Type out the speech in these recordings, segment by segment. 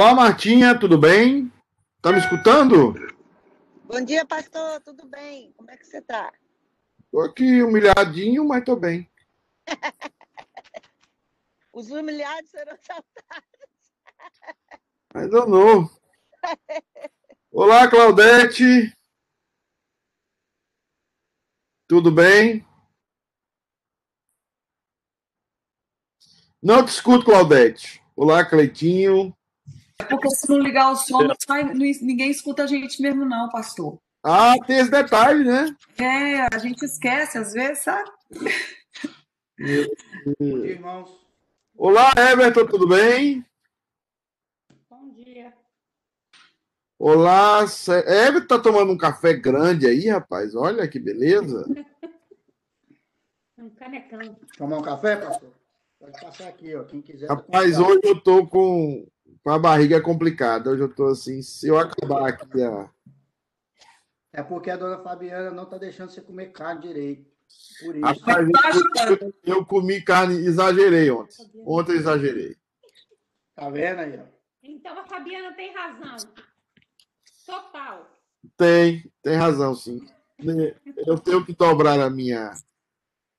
Olá, Martinha, tudo bem? Tá me escutando? Bom dia, pastor, tudo bem? Como é que você tá? Tô aqui humilhadinho, mas tô bem. Os humilhados serão exaltados. Mas eu não. Olá, Claudete. Tudo bem? Não te escuto, Claudete. Olá, Cleitinho. É porque se não ligar o som, não sai- ninguém escuta a gente mesmo, não, pastor. Ah, tem esse detalhe, né? É, a gente esquece às vezes, sabe? Bom dia, irmãos. Olá, Everton, tudo bem? Bom dia. Olá, Cé- Everton tá tomando um café grande aí, rapaz. Olha que beleza. Um canecão. Tomar um café, pastor? Pode passar aqui, ó. Quem quiser. Rapaz, hoje eu tô com, com a barriga complicada. Hoje eu tô assim, se eu acabar aqui. É porque a dona Fabiana não tá deixando você comer carne direito. Por isso. Rapaz, eu, eu comi carne, exagerei ontem. Ontem eu exagerei. Tá vendo aí, ó? Então a Fabiana tem razão. Total. Tem, tem razão, sim. Eu tenho que dobrar a minha.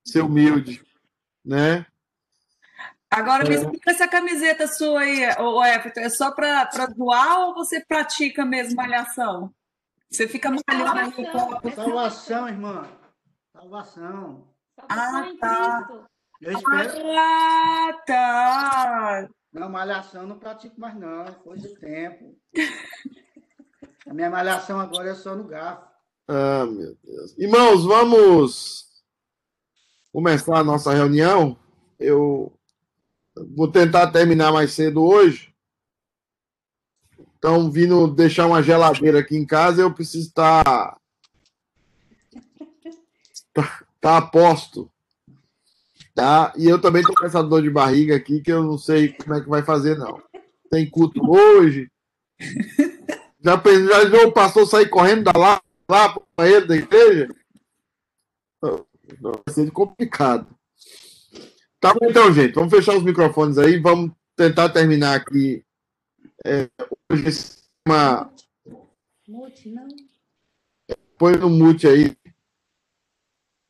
Ser humilde, né? Agora me É. explica essa camiseta sua aí, ô Everton. É só pra, pra zoar ou você pratica mesmo malhação? Você fica malhando aí o corpo. Salvação, irmã. Salvação. Salvação Ah, em tá. Cristo. Eu espero. Ah, tá. Não, malhação não pratico mais, não. Foi do tempo. A minha malhação agora é só no garfo. Ah, meu Deus. Irmãos, vamos começar a nossa reunião. Eu vou tentar terminar mais cedo hoje. Então, vindo deixar uma geladeira aqui em casa, eu preciso estar. Tá, tá a posto. Tá? E eu também tô com essa dor de barriga aqui, que eu não sei como é que vai fazer, não. Tem culto hoje. Já, já o pastor sair correndo da lá, lá para o banheiro da igreja? Vai ser complicado. Tá bom, então, gente. Vamos fechar os microfones aí. Vamos tentar terminar aqui é, hoje tema. Mute, não. Põe no mute aí.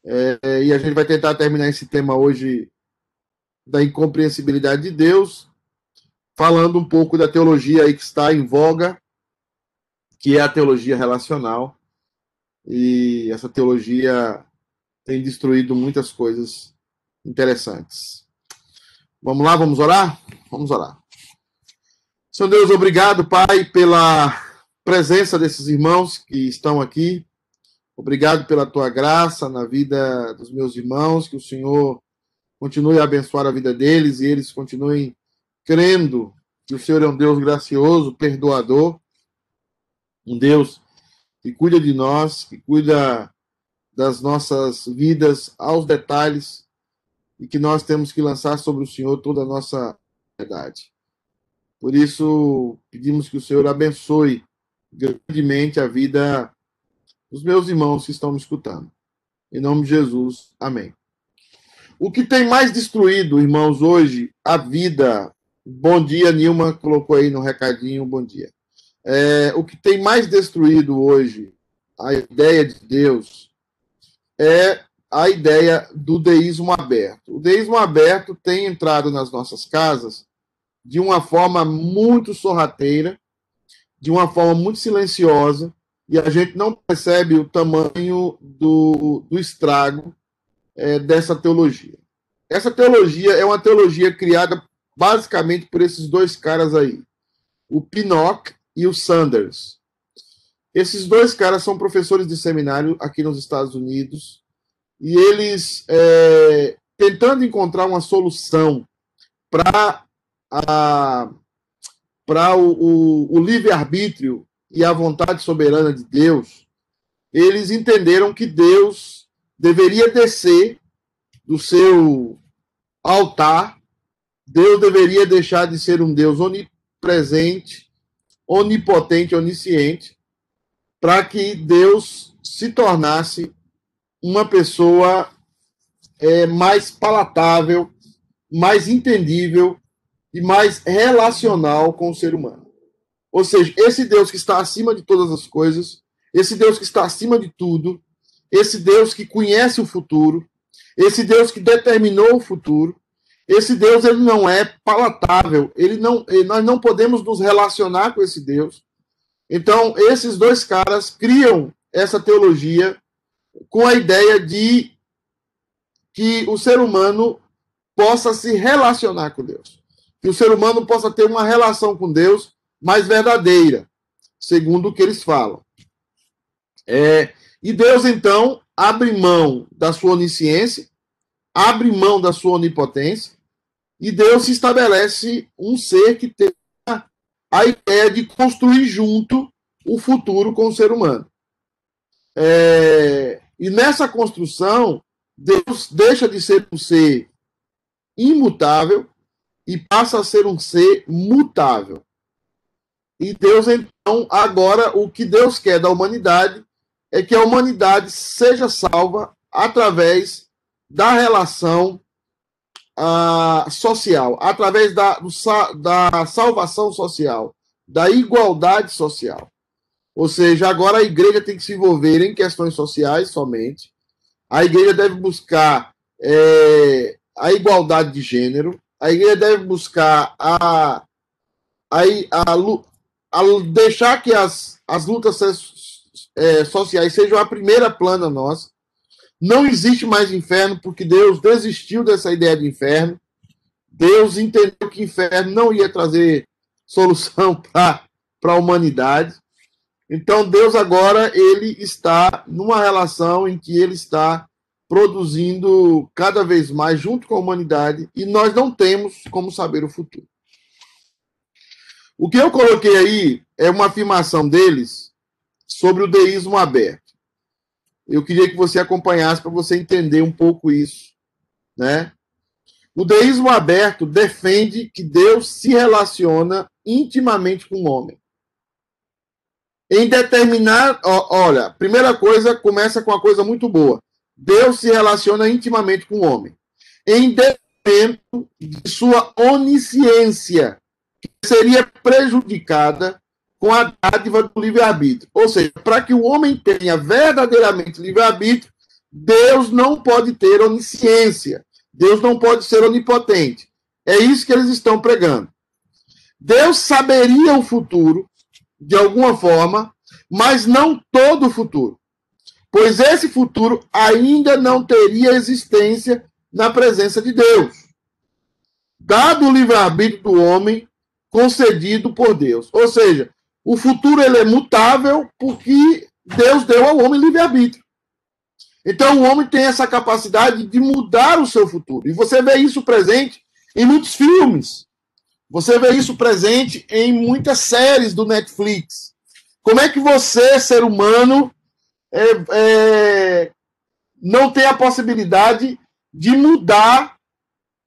É, e a gente vai tentar terminar esse tema hoje da incompreensibilidade de Deus, falando um pouco da teologia aí que está em voga, que é a teologia relacional. E essa teologia tem destruído muitas coisas interessantes. Vamos lá, vamos orar? Vamos orar. Senhor Deus, obrigado, Pai, pela presença desses irmãos que estão aqui. Obrigado pela tua graça na vida dos meus irmãos, que o Senhor continue a abençoar a vida deles e eles continuem crendo que o Senhor é um Deus gracioso, perdoador, um Deus que cuida de nós, que cuida das nossas vidas aos detalhes e que nós temos que lançar sobre o Senhor toda a nossa verdade. Por isso, pedimos que o Senhor abençoe grandemente a vida dos meus irmãos que estão me escutando. Em nome de Jesus, amém. O que tem mais destruído, irmãos, hoje, a vida. Bom dia, Nilma colocou aí no recadinho, bom dia. É, o que tem mais destruído hoje a ideia de Deus é a ideia do deísmo aberto. O deísmo aberto tem entrado nas nossas casas de uma forma muito sorrateira, de uma forma muito silenciosa, e a gente não percebe o tamanho do, do estrago é, dessa teologia. Essa teologia é uma teologia criada basicamente por esses dois caras aí, o Pinnock e o Sanders. Esses dois caras são professores de seminário aqui nos Estados Unidos e eles, é, tentando encontrar uma solução para para o, o, o livre-arbítrio e a vontade soberana de Deus, eles entenderam que Deus deveria descer do seu altar, Deus deveria deixar de ser um Deus onipresente, onipotente, onisciente, para que Deus se tornasse uma pessoa é, mais palatável, mais entendível e mais relacional com o ser humano. Ou seja, esse Deus que está acima de todas as coisas, esse Deus que está acima de tudo, esse Deus que conhece o futuro, esse Deus que determinou o futuro, esse Deus ele não é palatável, ele não, nós não podemos nos relacionar com esse Deus. Então, esses dois caras criam essa teologia com a ideia de que o ser humano possa se relacionar com Deus. Que o ser humano possa ter uma relação com Deus mais verdadeira, segundo o que eles falam. É, e Deus, então, abre mão da sua onisciência, abre mão da sua onipotência, e Deus se estabelece um ser que tem a ideia de construir junto o futuro com o ser humano. É, e nessa construção, Deus deixa de ser um ser imutável e passa a ser um ser mutável. E Deus, então, agora, o que Deus quer da humanidade é que a humanidade seja salva através da relação uh, social, através da, da salvação social, da igualdade social. Ou seja, agora a igreja tem que se envolver em questões sociais somente. A igreja deve buscar é, a igualdade de gênero. A igreja deve buscar a, a, a, a deixar que as, as lutas é, sociais sejam a primeira plana nossa. Não existe mais inferno, porque Deus desistiu dessa ideia de inferno. Deus entendeu que inferno não ia trazer solução para a humanidade. Então Deus agora ele está numa relação em que ele está produzindo cada vez mais junto com a humanidade e nós não temos como saber o futuro. O que eu coloquei aí é uma afirmação deles sobre o deísmo aberto. Eu queria que você acompanhasse para você entender um pouco isso, né? O deísmo aberto defende que Deus se relaciona intimamente com o homem. Em determinar, olha, primeira coisa começa com uma coisa muito boa. Deus se relaciona intimamente com o homem. Em detrimento de sua onisciência, que seria prejudicada com a dádiva do livre-arbítrio. Ou seja, para que o homem tenha verdadeiramente livre-arbítrio, Deus não pode ter onisciência. Deus não pode ser onipotente. É isso que eles estão pregando. Deus saberia o futuro, de alguma forma, mas não todo o futuro. Pois esse futuro ainda não teria existência na presença de Deus. Dado o livre-arbítrio do homem concedido por Deus. Ou seja, o futuro ele é mutável porque Deus deu ao homem livre-arbítrio. Então o homem tem essa capacidade de mudar o seu futuro. E você vê isso presente em muitos filmes. Você vê isso presente em muitas séries do Netflix. Como é que você, ser humano, é, é, não tem a possibilidade de mudar,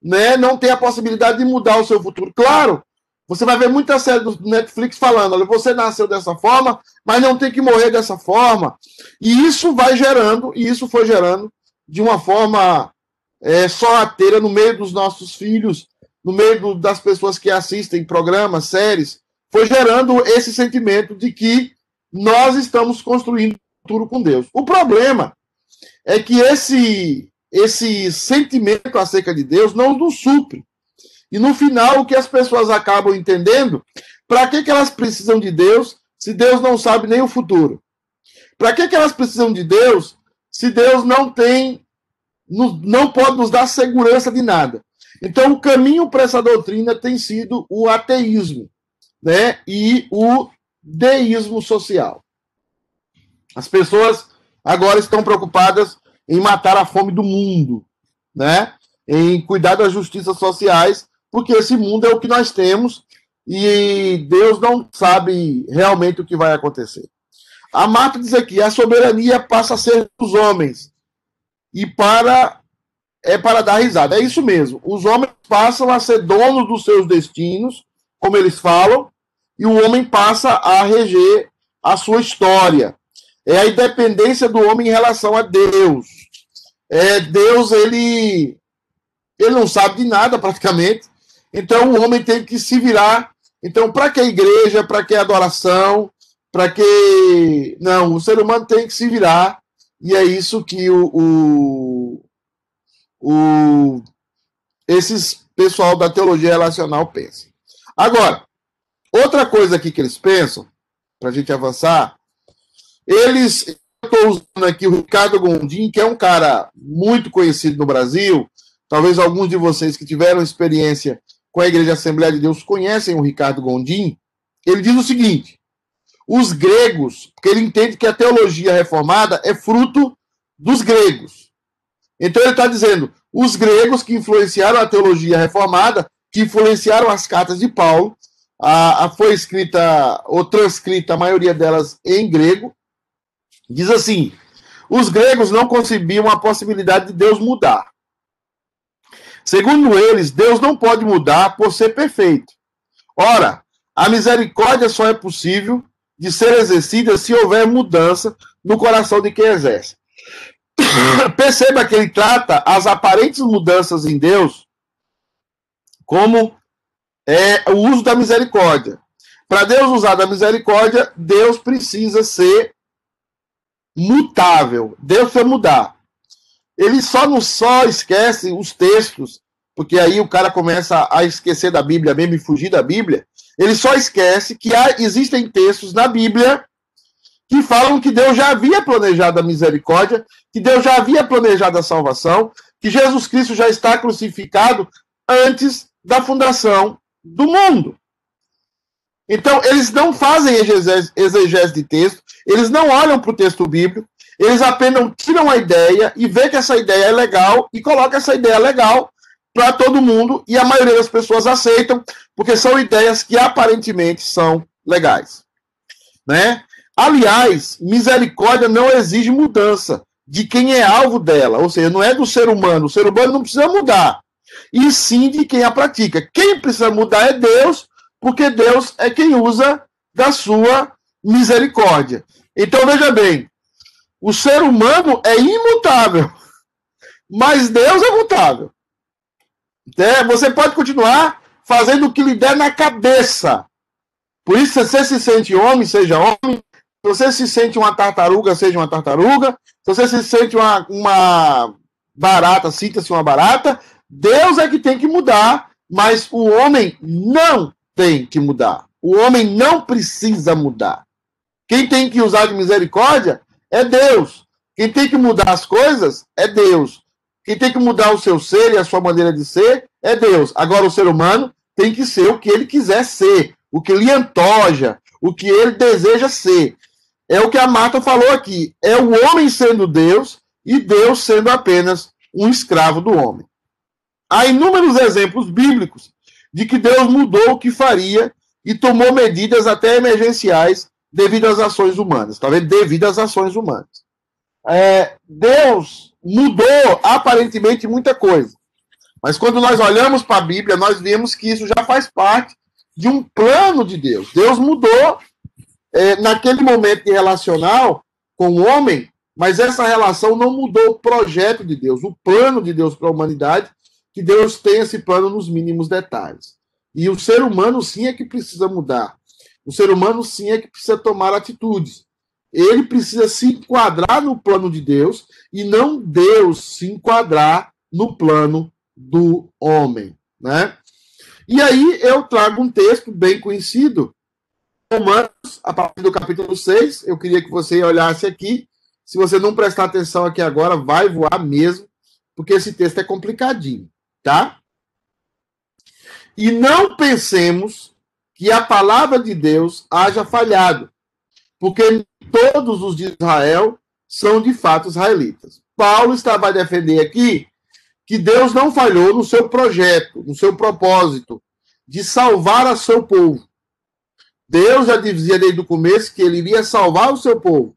né? Não tem a possibilidade de mudar o seu futuro. Claro, você vai ver muita série do Netflix falando: olha, você nasceu dessa forma, mas não tem que morrer dessa forma. E isso vai gerando, e isso foi gerando de uma forma é, sorrateira no meio dos nossos filhos, no meio do, das pessoas que assistem programas, séries, foi gerando esse sentimento de que nós estamos construindo um futuro com Deus. O problema é que esse, esse sentimento acerca de Deus não nos supre. E no final, o que as pessoas acabam entendendo, para que, que elas precisam de Deus se Deus não sabe nem o futuro? Para que, que elas precisam de Deus se Deus não tem, não pode nos dar segurança de nada? Então, o caminho para essa doutrina tem sido o ateísmo né? e o deísmo social. As pessoas agora estão preocupadas em matar a fome do mundo, né? em cuidar das justiças sociais porque esse mundo é o que nós temos e Deus não sabe realmente o que vai acontecer. A Marta diz aqui: a soberania passa a ser dos homens e para é para dar risada. É isso mesmo. Os homens passam a ser donos dos seus destinos, como eles falam, e o homem passa a reger a sua história. É a independência do homem em relação a Deus. É Deus ele ele não sabe de nada praticamente. Então o homem tem que se virar Então, para que a igreja? Para que a adoração? Para que. Não, o ser humano tem que se virar, e é isso que o, o, o esses pessoal da teologia relacional pensa. Agora, outra coisa aqui que eles pensam, para a gente avançar, eles. Eu estou usando aqui o Ricardo Gondim, que é um cara muito conhecido no Brasil. Talvez alguns de vocês que tiveram experiência com a Igreja Assembleia de Deus conhecem o Ricardo Gondim. Ele diz o seguinte: os gregos, porque ele entende que a teologia reformada é fruto dos gregos. Então ele está dizendo: os gregos que influenciaram a teologia reformada, que influenciaram as cartas de Paulo, a, a, foi escrita ou transcrita, a maioria delas em grego, diz assim: os gregos não concebiam a possibilidade de Deus mudar. Segundo eles, Deus não pode mudar por ser perfeito. Ora, a misericórdia só é possível de ser exercida se houver mudança no coração de quem exerce. Perceba que ele trata as aparentes mudanças em Deus como é, o uso da misericórdia. Para Deus usar da misericórdia, Deus precisa ser mutável. Deus precisa mudar. Ele só não só esquece os textos, porque aí o cara começa a esquecer da Bíblia mesmo e fugir da Bíblia. Ele só esquece que há, existem textos na Bíblia que falam que Deus já havia planejado a misericórdia, que Deus já havia planejado a salvação, que Jesus Cristo já está crucificado antes da fundação do mundo. Então, eles não fazem exegese de texto, eles não olham para o texto bíblico, eles apenas tiram a ideia e vê que essa ideia é legal e colocam essa ideia legal para todo mundo e a maioria das pessoas aceitam, porque são ideias que aparentemente são legais. Né? Aliás, misericórdia não exige mudança de quem é alvo dela, ou seja, não é do ser humano. O ser humano não precisa mudar, e sim de quem a pratica. Quem precisa mudar é Deus, porque Deus é quem usa da sua misericórdia. Então veja bem, o ser humano é imutável, mas Deus é mutável. É, você pode continuar fazendo o que lhe der na cabeça. Por isso, se você se sente homem, seja homem. Se você se sente uma tartaruga, seja uma tartaruga. Se você se sente uma, uma barata, sinta-se uma barata. Deus é que tem que mudar, mas o homem não tem que mudar. O homem não precisa mudar. Quem tem que usar de misericórdia é Deus. Quem tem que mudar as coisas é Deus. Quem tem que mudar o seu ser e a sua maneira de ser é Deus. Agora, o ser humano tem que ser o que ele quiser ser, o que lhe antoja, o que ele deseja ser. É o que a Marta falou aqui. É o homem sendo Deus e Deus sendo apenas um escravo do homem. Há inúmeros exemplos bíblicos de que Deus mudou o que faria e tomou medidas até emergenciais devido às ações humanas. Tá vendo? Devido às ações humanas. É, Deus mudou aparentemente muita coisa. Mas quando nós olhamos para a Bíblia, nós vemos que isso já faz parte de um plano de Deus. Deus mudou é, naquele momento relacional com o homem, mas essa relação não mudou o projeto de Deus, o plano de Deus para a humanidade, que Deus tem esse plano nos mínimos detalhes. E o ser humano sim é que precisa mudar. O ser humano sim é que precisa tomar atitudes. Ele precisa se enquadrar no plano de Deus e não Deus se enquadrar no plano do homem, né? E aí eu trago um texto bem conhecido, Romanos, a partir do capítulo 6, eu queria que você olhasse aqui. Se você não prestar atenção aqui agora, vai voar mesmo, porque esse texto é complicadinho, tá? E não pensemos que a palavra de Deus haja falhado, porque todos os de Israel são de fato israelitas. Paulo estava a defender aqui que Deus não falhou no seu projeto, no seu propósito de salvar a seu povo. Deus já dizia desde o começo que ele iria salvar o seu povo.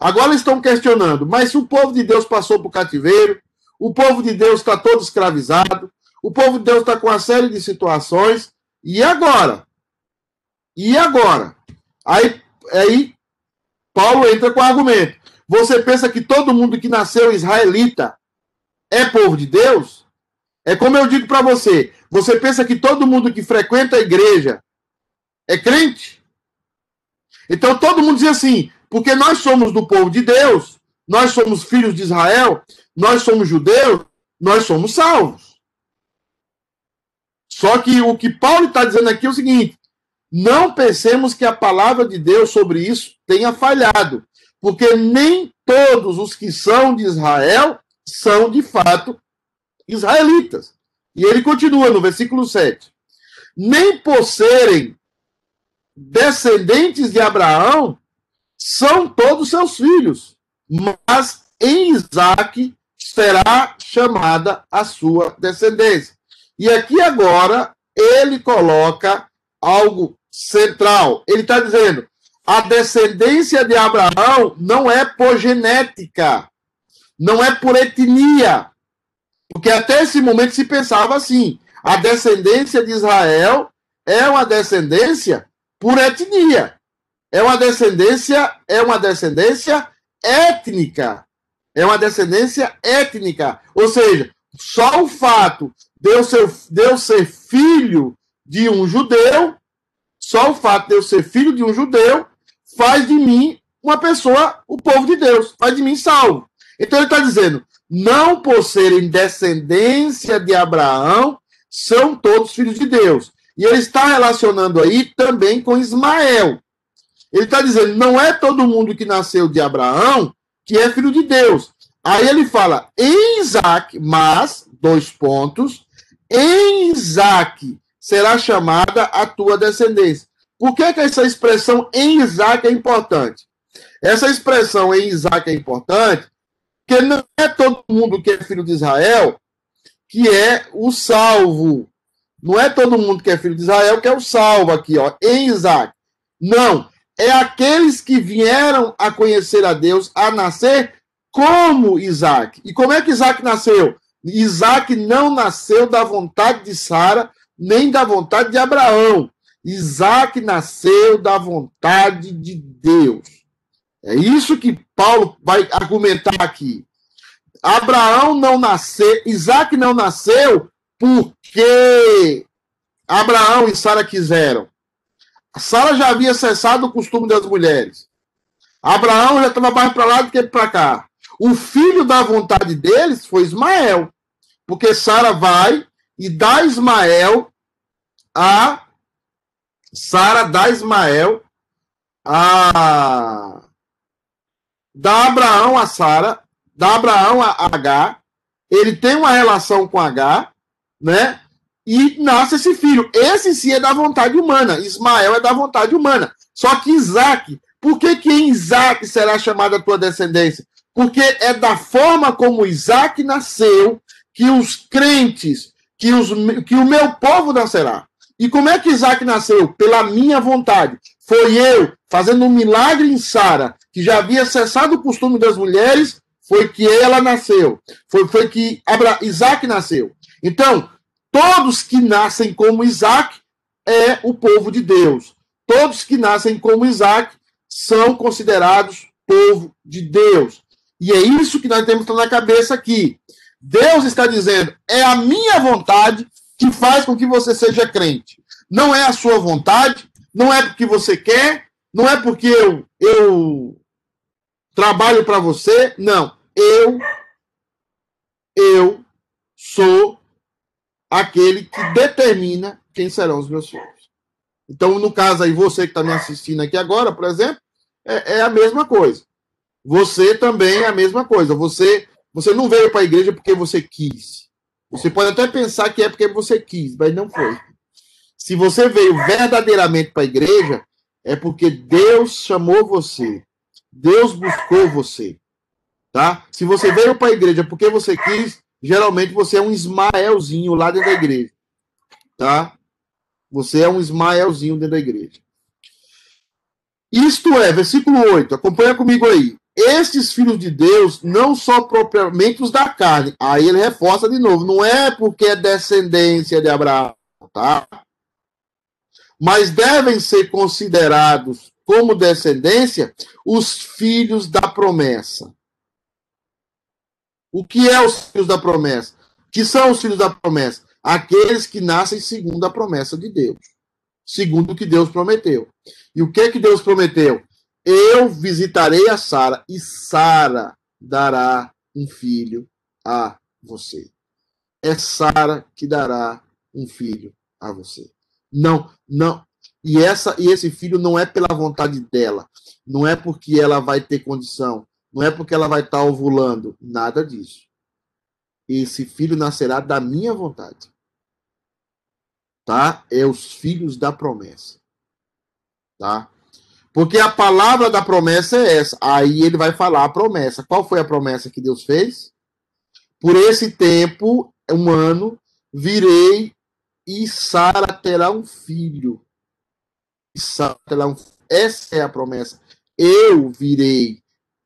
Agora estão questionando, mas se o povo de Deus passou por cativeiro, o povo de Deus está todo escravizado, o povo de Deus está com uma série de situações, e agora? E agora? Aí, aí Paulo entra com o argumento. Você pensa que todo mundo que nasceu israelita é povo de Deus? É como eu digo para você. Você pensa que todo mundo que frequenta a igreja é crente. Então todo mundo dizia assim, porque nós somos do povo de Deus, nós somos filhos de Israel, nós somos judeus, nós somos salvos. Só que o que Paulo está dizendo aqui é o seguinte: não pensemos que a palavra de Deus sobre isso tenha falhado, porque nem todos os que são de Israel são de fato israelitas. E ele continua no versículo 7. Nem por serem descendentes de Abraão, são todos seus filhos, mas em Isaac será chamada a sua descendência. E aqui agora ele coloca algo central. Ele está dizendo: a descendência de Abraão não é por genética, não é por etnia. Porque até esse momento se pensava assim: a descendência de Israel é uma descendência por etnia. É uma descendência, é uma descendência étnica. É uma descendência étnica. Ou seja, só o fato de eu ser, de eu ser filho de um judeu, só o fato de eu ser filho de um judeu, faz de mim uma pessoa, o povo de Deus, faz de mim salvo. Então ele está dizendo: não por serem descendência de Abraão, são todos filhos de Deus. E ele está relacionando aí também com Ismael. Ele está dizendo: não é todo mundo que nasceu de Abraão que é filho de Deus. Aí ele fala em Isaac, mas, dois pontos, em Isaac será chamada a tua descendência. Por que, que essa expressão em Isaac é importante? Essa expressão em Isaac é importante porque não é todo mundo que é filho de Israel que é o salvo. Não é todo mundo que é filho de Israel que é o salvo aqui, ó, em Isaac. Não. É aqueles que vieram a conhecer a Deus, a nascer como Isaac. E como é que Isaac nasceu? Isaac não nasceu da vontade de Sara, nem da vontade de Abraão. Isaac nasceu da vontade de Deus. É isso que Paulo vai argumentar aqui. Abraão não nasceu, Isaac não nasceu porque Abraão e Sara quiseram. Sara já havia cessado o costume das mulheres. Abraão já estava mais para lá do que para cá. O filho da vontade deles foi Ismael. Porque Sara vai e dá Ismael a. Sara dá Ismael a. Dá Abraão a Sara, dá Abraão a H. Ele tem uma relação com H, né? E nasce esse filho. Esse sim é da vontade humana. Ismael é da vontade humana. Só que Isaac, por que, que em Isaac será chamada a tua descendência? Porque é da forma como Isaac nasceu que os crentes, que, os, que o meu povo nascerá. E como é que Isaac nasceu? Pela minha vontade. Foi eu, fazendo um milagre em Sara, que já havia cessado o costume das mulheres, foi que ela nasceu. Foi, foi que Abra, Isaac nasceu. Então, todos que nascem como Isaac é o povo de Deus. Todos que nascem como Isaac são considerados povo de Deus. E é isso que nós temos na cabeça aqui. Deus está dizendo: é a minha vontade que faz com que você seja crente. Não é a sua vontade, não é porque você quer, não é porque eu, eu trabalho para você. Não. Eu, eu sou aquele que determina quem serão os meus filhos. Então, no caso aí, você que está me assistindo aqui agora, por exemplo, é, é a mesma coisa. Você também é a mesma coisa. Você, você não veio para a igreja porque você quis. Você pode até pensar que é porque você quis, mas não foi. Se você veio verdadeiramente para a igreja, é porque Deus chamou você. Deus buscou você. Tá? Se você veio para a igreja porque você quis, geralmente você é um Ismaelzinho lá dentro da igreja. Tá? Você é um Ismaelzinho dentro da igreja. Isto é, versículo 8, acompanha comigo aí estes filhos de Deus não são propriamente os da carne. Aí ele reforça de novo, não é porque é descendência de Abraão, tá? Mas devem ser considerados como descendência os filhos da promessa. O que é os filhos da promessa? Que são os filhos da promessa? Aqueles que nascem segundo a promessa de Deus. segundo o que Deus prometeu. E o que que Deus prometeu? Eu visitarei a Sara e Sara dará um filho a você. É Sara que dará um filho a você. Não, não. E essa e esse filho não é pela vontade dela, não é porque ela vai ter condição, não é porque ela vai estar ovulando, nada disso. Esse filho nascerá da minha vontade. Tá? É os filhos da promessa. Tá? Porque a palavra da promessa é essa. Aí ele vai falar a promessa. Qual foi a promessa que Deus fez? Por esse tempo, um ano, virei e Sara terá um filho. E Sara terá um Essa é a promessa. Eu virei.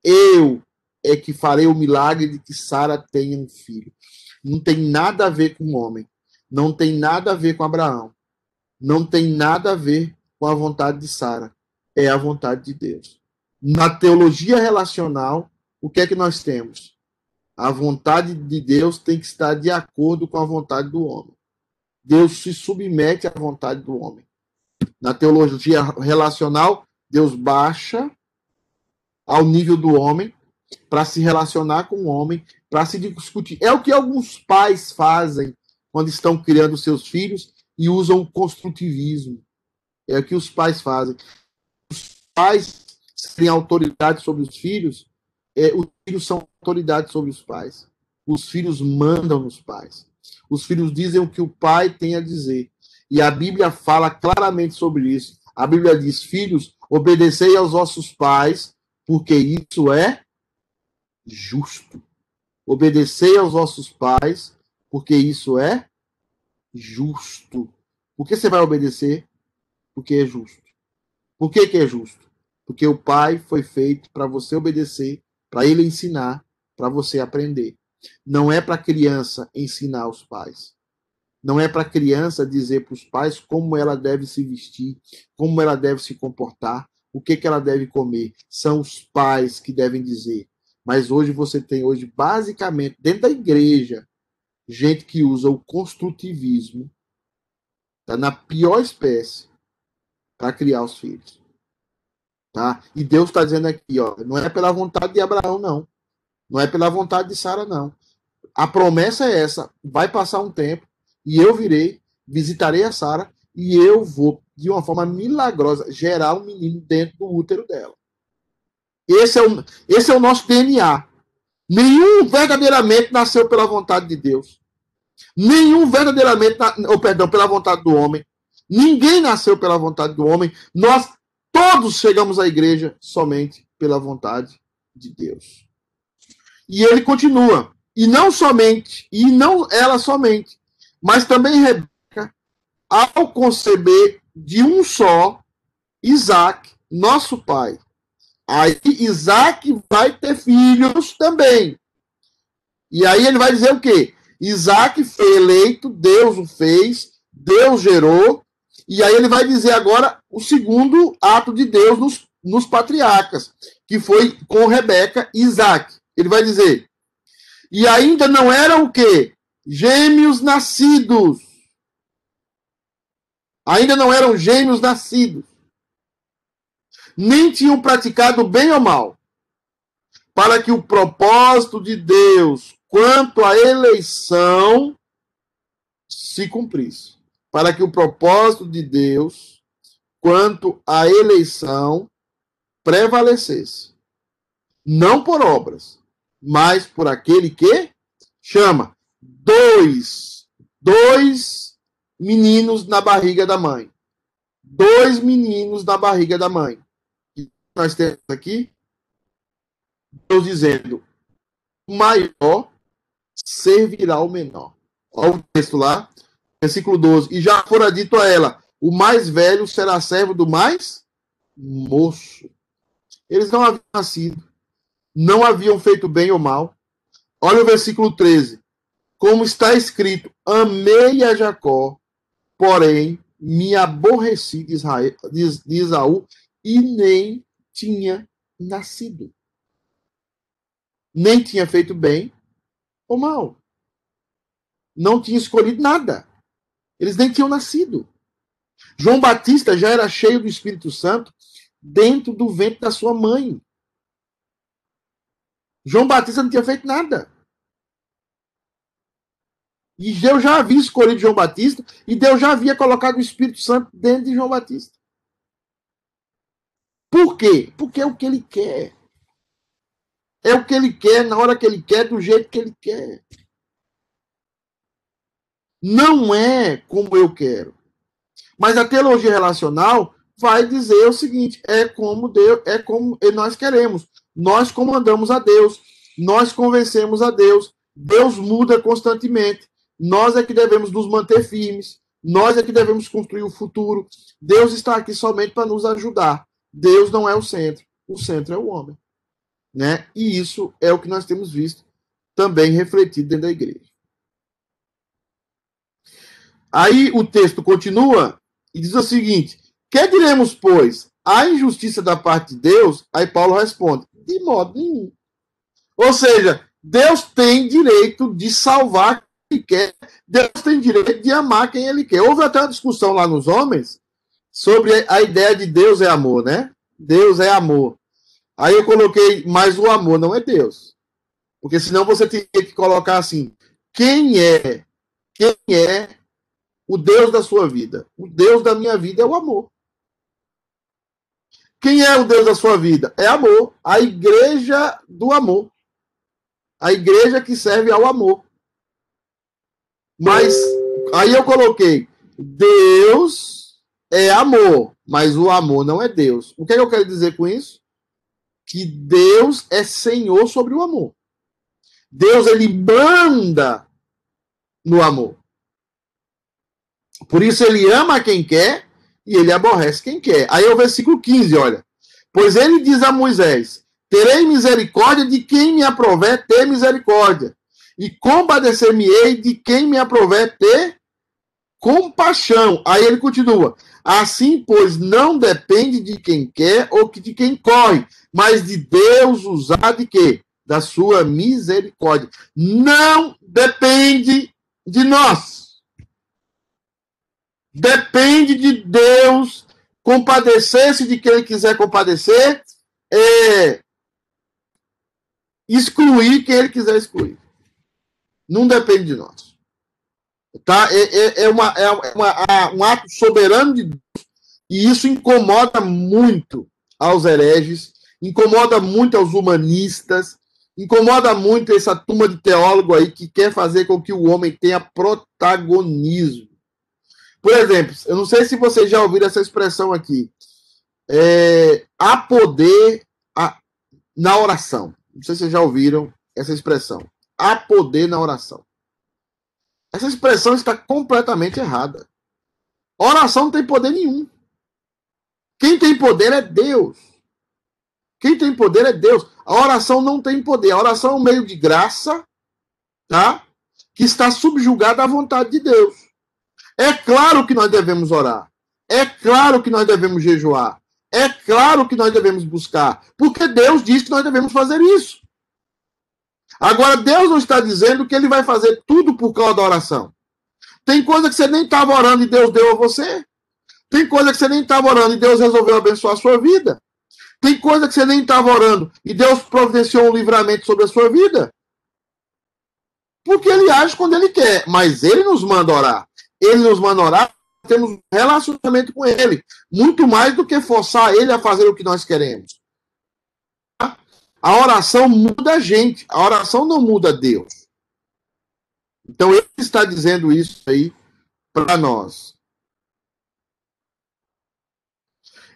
Eu é que farei o milagre de que Sara tenha um filho. Não tem nada a ver com o homem. Não tem nada a ver com Abraão. Não tem nada a ver com a vontade de Sara. É a vontade de Deus. Na teologia relacional, o que é que nós temos? A vontade de Deus tem que estar de acordo com a vontade do homem. Deus se submete à vontade do homem. Na teologia relacional, Deus baixa ao nível do homem para se relacionar com o homem, para se discutir. É o que alguns pais fazem quando estão criando seus filhos e usam o construtivismo. É o que os pais fazem. Os pais têm autoridade sobre os filhos, é, os filhos são autoridade sobre os pais. Os filhos mandam nos pais. Os filhos dizem o que o pai tem a dizer. E a Bíblia fala claramente sobre isso. A Bíblia diz: Filhos, obedecei aos vossos pais, porque isso é justo. Obedecei aos vossos pais, porque isso é justo. Por que você vai obedecer? Porque é justo. Por que, que é justo? Porque o pai foi feito para você obedecer, para ele ensinar, para você aprender. Não é para criança ensinar aos pais. Não é para criança dizer para os pais como ela deve se vestir, como ela deve se comportar, o que, que ela deve comer. São os pais que devem dizer. Mas hoje você tem, hoje, basicamente, dentro da igreja, gente que usa o construtivismo tá, na pior espécie para criar os filhos. Tá? E Deus está dizendo aqui, ó, não é pela vontade de Abraão, não. Não é pela vontade de Sara, não. A promessa é essa: vai passar um tempo e eu virei, visitarei a Sara e eu vou, de uma forma milagrosa, gerar um menino dentro do útero dela. Esse é o, esse é o nosso DNA. Nenhum verdadeiramente nasceu pela vontade de Deus. Nenhum verdadeiramente, ou perdão, pela vontade do homem. Ninguém nasceu pela vontade do homem. Nós todos chegamos à igreja somente pela vontade de Deus. E ele continua. E não somente, e não ela somente, mas também Rebeca, ao conceber de um só, Isaac, nosso pai. Aí Isaac vai ter filhos também. E aí ele vai dizer o quê? Isaac foi eleito, Deus o fez, Deus gerou, e aí ele vai dizer agora o segundo ato de Deus nos, nos patriarcas, que foi com Rebeca e Isaac. Ele vai dizer: e ainda não eram o quê? Gêmeos nascidos. Ainda não eram gêmeos nascidos. Nem tinham praticado bem ou mal. Para que o propósito de Deus quanto à eleição se cumprisse. Para que o propósito de Deus quanto à eleição prevalecesse. Não por obras, mas por aquele que chama dois, dois meninos na barriga da mãe. Dois meninos na barriga da mãe. E nós temos aqui Deus dizendo: o maior servirá ao menor. Olha o texto lá, versículo 12. E já fora dito a ela: o mais velho será servo do mais moço. Eles não haviam nascido não haviam feito bem ou mal. Olha o versículo 13. Como está escrito: Amei a Jacó, porém me aborreci de, Israel, de, de Isaú e nem tinha nascido. Nem tinha feito bem ou mal. Não tinha escolhido nada. Eles nem tinham nascido. João Batista já era cheio do Espírito Santo dentro do ventre da sua mãe. João Batista não tinha feito nada. E Deus já havia escolhido João Batista e Deus já havia colocado o Espírito Santo dentro de João Batista. Por quê? Porque é o que ele quer. É o que ele quer, na hora que ele quer, do jeito que ele quer. Não é como eu quero. Mas a teologia relacional vai dizer o seguinte: é como Deus, é como nós queremos. Nós comandamos a Deus, nós convencemos a Deus. Deus muda constantemente. Nós é que devemos nos manter firmes. Nós é que devemos construir o futuro. Deus está aqui somente para nos ajudar. Deus não é o centro. O centro é o homem. Né? E isso é o que nós temos visto também refletido dentro da igreja. Aí o texto continua e diz o seguinte: Que diremos, pois? A injustiça da parte de Deus? Aí Paulo responde: De modo nenhum. Ou seja, Deus tem direito de salvar quer, Deus tem direito de amar quem ele quer. Houve até uma discussão lá nos homens sobre a ideia de Deus é amor, né? Deus é amor. Aí eu coloquei, mas o amor não é Deus. Porque senão você teria que colocar assim: quem é? Quem é o Deus da sua vida? O Deus da minha vida é o amor. Quem é o Deus da sua vida? É amor. A igreja do amor. A igreja que serve ao amor. Mas aí eu coloquei: Deus é amor, mas o amor não é Deus. O que, é que eu quero dizer com isso? Que Deus é Senhor sobre o amor. Deus ele manda no amor. Por isso ele ama quem quer e ele aborrece quem quer. Aí é o versículo 15, olha. Pois ele diz a Moisés: Terei misericórdia de quem me aprover ter misericórdia, e compadecer-me-ei de quem me aprover ter compaixão. Aí ele continua: Assim, pois, não depende de quem quer ou de quem corre, mas de Deus usar de quê? Da sua misericórdia. Não depende de nós. Depende de Deus compadecer-se de quem ele quiser compadecer, é, excluir quem ele quiser excluir. Não depende de nós. Tá? É, é, é, uma, é uma, um ato soberano de Deus. E isso incomoda muito aos hereges, incomoda muito aos humanistas, incomoda muito essa turma de teólogo aí que quer fazer com que o homem tenha protagonismo. Por exemplo, eu não sei se vocês já ouviram essa expressão aqui. É, há poder a, na oração. Não sei se vocês já ouviram essa expressão há poder na oração. Essa expressão está completamente errada. Oração não tem poder nenhum. Quem tem poder é Deus. Quem tem poder é Deus. A oração não tem poder. A oração é um meio de graça, tá? Que está subjugada à vontade de Deus. É claro que nós devemos orar. É claro que nós devemos jejuar. É claro que nós devemos buscar. Porque Deus diz que nós devemos fazer isso. Agora, Deus não está dizendo que ele vai fazer tudo por causa da oração. Tem coisa que você nem estava orando e Deus deu a você. Tem coisa que você nem estava orando e Deus resolveu abençoar a sua vida. Tem coisa que você nem estava orando e Deus providenciou um livramento sobre a sua vida. Porque ele age quando ele quer, mas ele nos manda orar. Ele nos manda orar, temos um relacionamento com ele. Muito mais do que forçar ele a fazer o que nós queremos. A oração muda a gente, a oração não muda Deus. Então ele está dizendo isso aí para nós.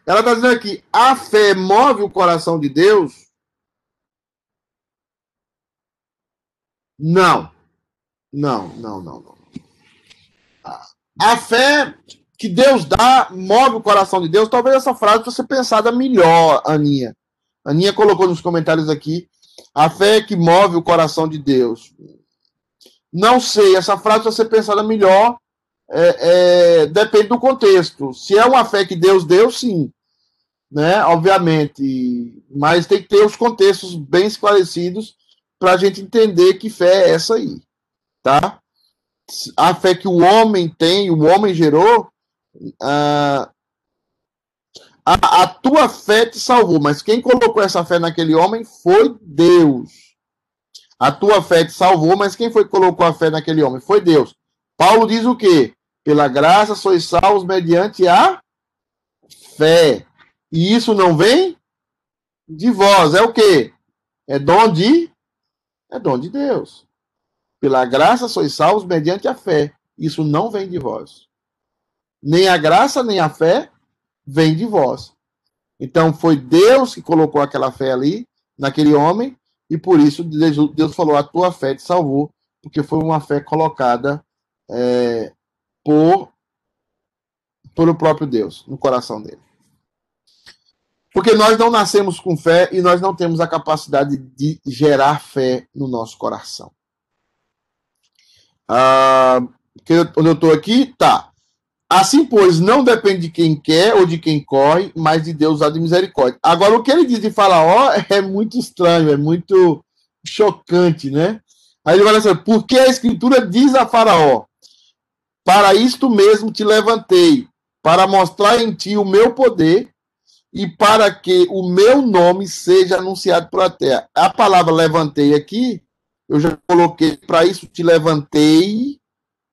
Ela está dizendo aqui: a fé move o coração de Deus? Não. Não, não, não, não. A fé que Deus dá move o coração de Deus. Talvez essa frase fosse pensada melhor, Aninha. A Aninha colocou nos comentários aqui: a fé é que move o coração de Deus. Não sei, essa frase vai ser pensada melhor. É, é, depende do contexto. Se é uma fé que Deus deu, sim. Né? Obviamente. Mas tem que ter os contextos bem esclarecidos para a gente entender que fé é essa aí. Tá? A fé que o homem tem, o homem gerou, a, a, a tua fé te salvou, mas quem colocou essa fé naquele homem foi Deus. A tua fé te salvou, mas quem foi que colocou a fé naquele homem? Foi Deus. Paulo diz o quê? Pela graça sois salvos mediante a fé. E isso não vem de vós. É o quê? É dom de é dom de Deus. Pela graça sois salvos mediante a fé. Isso não vem de vós. Nem a graça, nem a fé vem de vós. Então foi Deus que colocou aquela fé ali, naquele homem, e por isso Deus falou: a tua fé te salvou, porque foi uma fé colocada é, por, por o próprio Deus, no coração dele. Porque nós não nascemos com fé e nós não temos a capacidade de gerar fé no nosso coração. Ah, onde eu estou aqui, tá. Assim, pois, não depende de quem quer ou de quem corre, mas de Deus há de misericórdia. Agora, o que ele diz de Faraó é muito estranho, é muito chocante, né? Aí ele vai dizer, porque a Escritura diz a Faraó: Para isto mesmo te levantei, para mostrar em ti o meu poder e para que o meu nome seja anunciado pela terra. A palavra levantei aqui, eu já coloquei, para isso te levantei,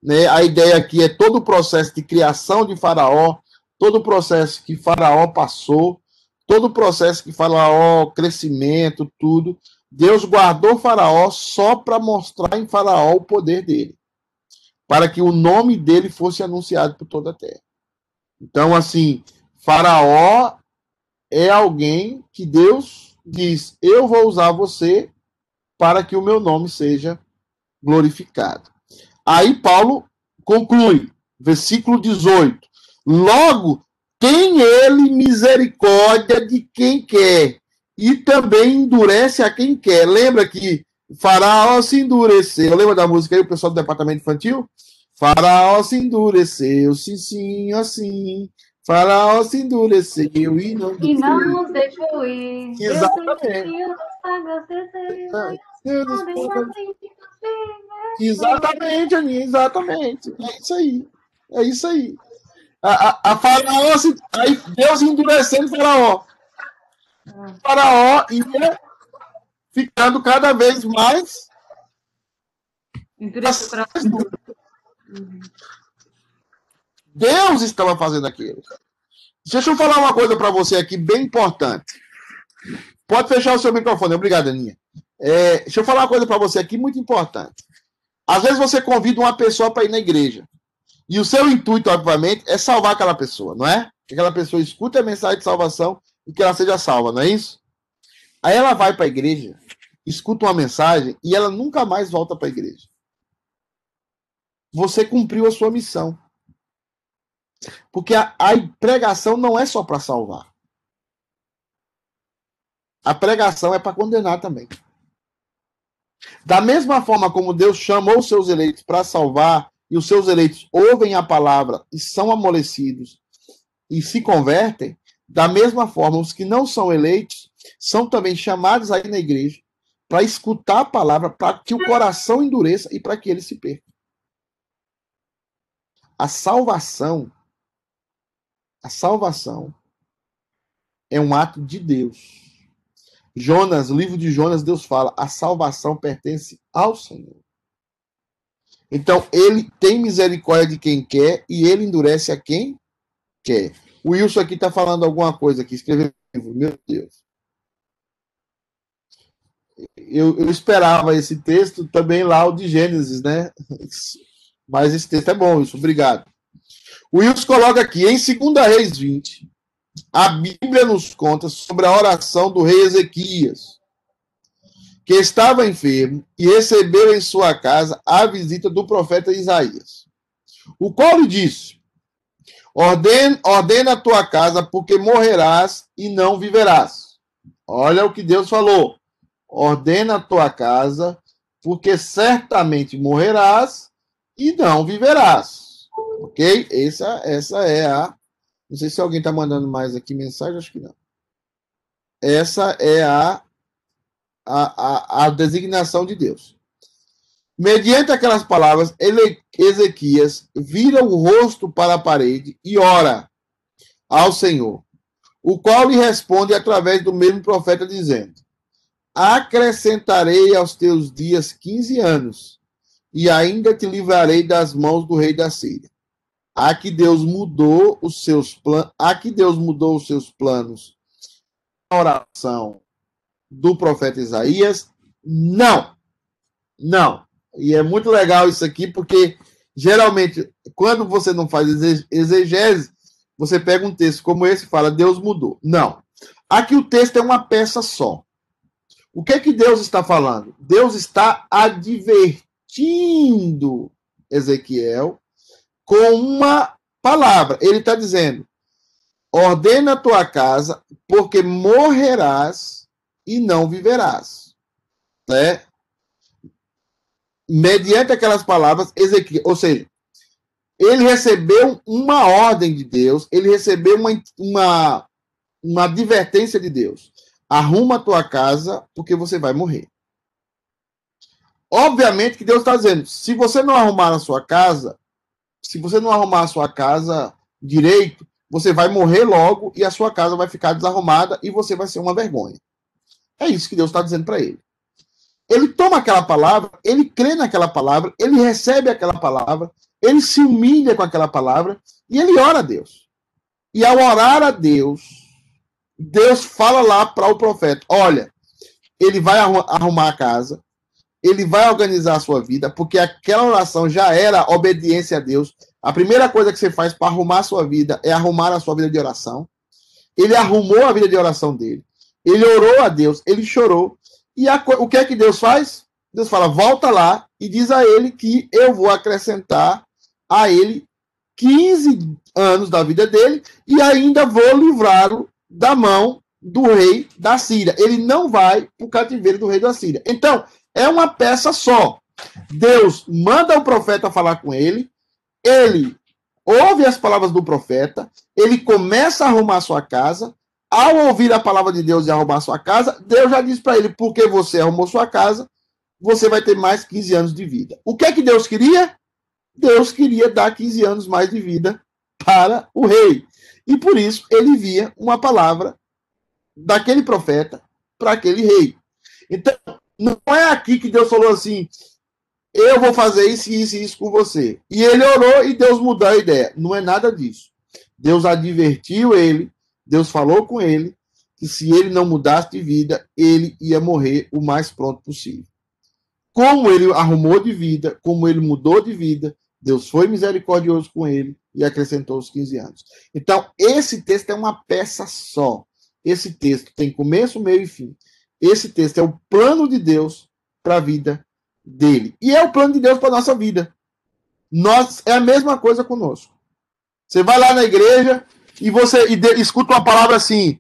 né? A ideia aqui é todo o processo de criação de Faraó, todo o processo que Faraó passou, todo o processo que Faraó, crescimento, tudo. Deus guardou Faraó só para mostrar em Faraó o poder dele, para que o nome dele fosse anunciado por toda a terra. Então, assim, Faraó é alguém que Deus diz: Eu vou usar você para que o meu nome seja glorificado. Aí Paulo conclui, versículo 18: Logo, tem ele misericórdia de quem quer, e também endurece a quem quer. Lembra que Faraó se endureceu. Lembra da música aí, o pessoal do departamento infantil? Faraó se endureceu, sim, sim, assim. Faraó se endureceu e não, e não nos deixou ir. Exatamente. Exatamente, Aninha, exatamente. É isso aí. É isso aí. A, a, a Faraó, aí Deus endurecendo Faraó. Faraó ia ficando cada vez mais. Endurecido. Deus estava fazendo aquilo. Deixa eu falar uma coisa para você aqui bem importante. Pode fechar o seu microfone. Obrigado, Aninha. É, deixa eu falar uma coisa para você aqui muito importante. Às vezes você convida uma pessoa para ir na igreja. E o seu intuito, obviamente, é salvar aquela pessoa, não é? Que aquela pessoa escute a mensagem de salvação e que ela seja salva, não é isso? Aí ela vai para a igreja, escuta uma mensagem e ela nunca mais volta para a igreja. Você cumpriu a sua missão. Porque a, a pregação não é só para salvar. A pregação é para condenar também. Da mesma forma como Deus chamou os seus eleitos para salvar, e os seus eleitos ouvem a palavra e são amolecidos e se convertem, da mesma forma, os que não são eleitos são também chamados aí na igreja para escutar a palavra, para que o coração endureça e para que ele se perca. A salvação a salvação é um ato de Deus. Jonas, livro de Jonas, Deus fala: a salvação pertence ao Senhor. Então, ele tem misericórdia de quem quer e ele endurece a quem quer. O Wilson aqui está falando alguma coisa aqui, escreveu, meu Deus. Eu, eu, esperava esse texto também lá, o de Gênesis, né? Mas esse texto é bom, Wilson, obrigado. O Wilson coloca aqui, em 2 Reis 20, a Bíblia nos conta sobre a oração do rei Ezequias, que estava enfermo e recebeu em sua casa a visita do profeta Isaías, o qual lhe disse: ordena, ordena a tua casa, porque morrerás e não viverás. Olha o que Deus falou. Ordena a tua casa, porque certamente morrerás e não viverás. Ok? Essa, essa é a. Não sei se alguém está mandando mais aqui mensagem, acho que não. Essa é a, a, a, a designação de Deus. Mediante aquelas palavras, ele, Ezequias vira o rosto para a parede e ora ao Senhor, o qual lhe responde através do mesmo profeta, dizendo: Acrescentarei aos teus dias quinze anos, e ainda te livrarei das mãos do rei da Síria. Aqui Deus mudou os seus planos, aqui Deus mudou os seus planos. A oração do profeta Isaías, não. Não. E é muito legal isso aqui, porque geralmente, quando você não faz exegese, você pega um texto como esse e fala, Deus mudou. Não. Aqui o texto é uma peça só. O que é que Deus está falando? Deus está advertindo Ezequiel com uma palavra. Ele está dizendo: ordena a tua casa, porque morrerás e não viverás. Né? Mediante aquelas palavras, Ezequiel, ou seja, ele recebeu uma ordem de Deus, ele recebeu uma, uma, uma advertência de Deus. Arruma a tua casa, porque você vai morrer. Obviamente que Deus está dizendo: se você não arrumar a sua casa, se você não arrumar a sua casa direito, você vai morrer logo e a sua casa vai ficar desarrumada e você vai ser uma vergonha. É isso que Deus está dizendo para ele. Ele toma aquela palavra, ele crê naquela palavra, ele recebe aquela palavra, ele se humilha com aquela palavra e ele ora a Deus. E ao orar a Deus, Deus fala lá para o profeta: olha, ele vai arrumar a casa, ele vai organizar a sua vida, porque aquela oração já era obediência a Deus. A primeira coisa que você faz para arrumar a sua vida é arrumar a sua vida de oração. Ele arrumou a vida de oração dele. Ele orou a Deus, ele chorou. E a, o que é que Deus faz? Deus fala: volta lá e diz a ele que eu vou acrescentar a ele 15 anos da vida dele e ainda vou livrá-lo da mão do rei da Síria. Ele não vai para o cativeiro do rei da Síria. Então, é uma peça só. Deus manda o profeta falar com ele, ele ouve as palavras do profeta, ele começa a arrumar sua casa. Ao ouvir a palavra de Deus e arrumar sua casa, Deus já diz para ele: porque você arrumou sua casa, você vai ter mais 15 anos de vida. O que é que Deus queria? Deus queria dar 15 anos mais de vida para o rei. E por isso ele via uma palavra daquele profeta para aquele rei. Então, não é aqui que Deus falou assim: eu vou fazer isso, isso e isso com você. E ele orou e Deus mudou a ideia. Não é nada disso. Deus advertiu ele, Deus falou com ele que se ele não mudasse de vida, ele ia morrer o mais pronto possível. Como ele arrumou de vida, como ele mudou de vida, Deus foi misericordioso com ele e acrescentou os 15 anos. Então, esse texto é uma peça só. Esse texto tem começo, meio e fim. Esse texto é o plano de Deus para a vida dele. E é o plano de Deus para a nossa vida. Nós, é a mesma coisa conosco. Você vai lá na igreja e você e de, escuta uma palavra assim.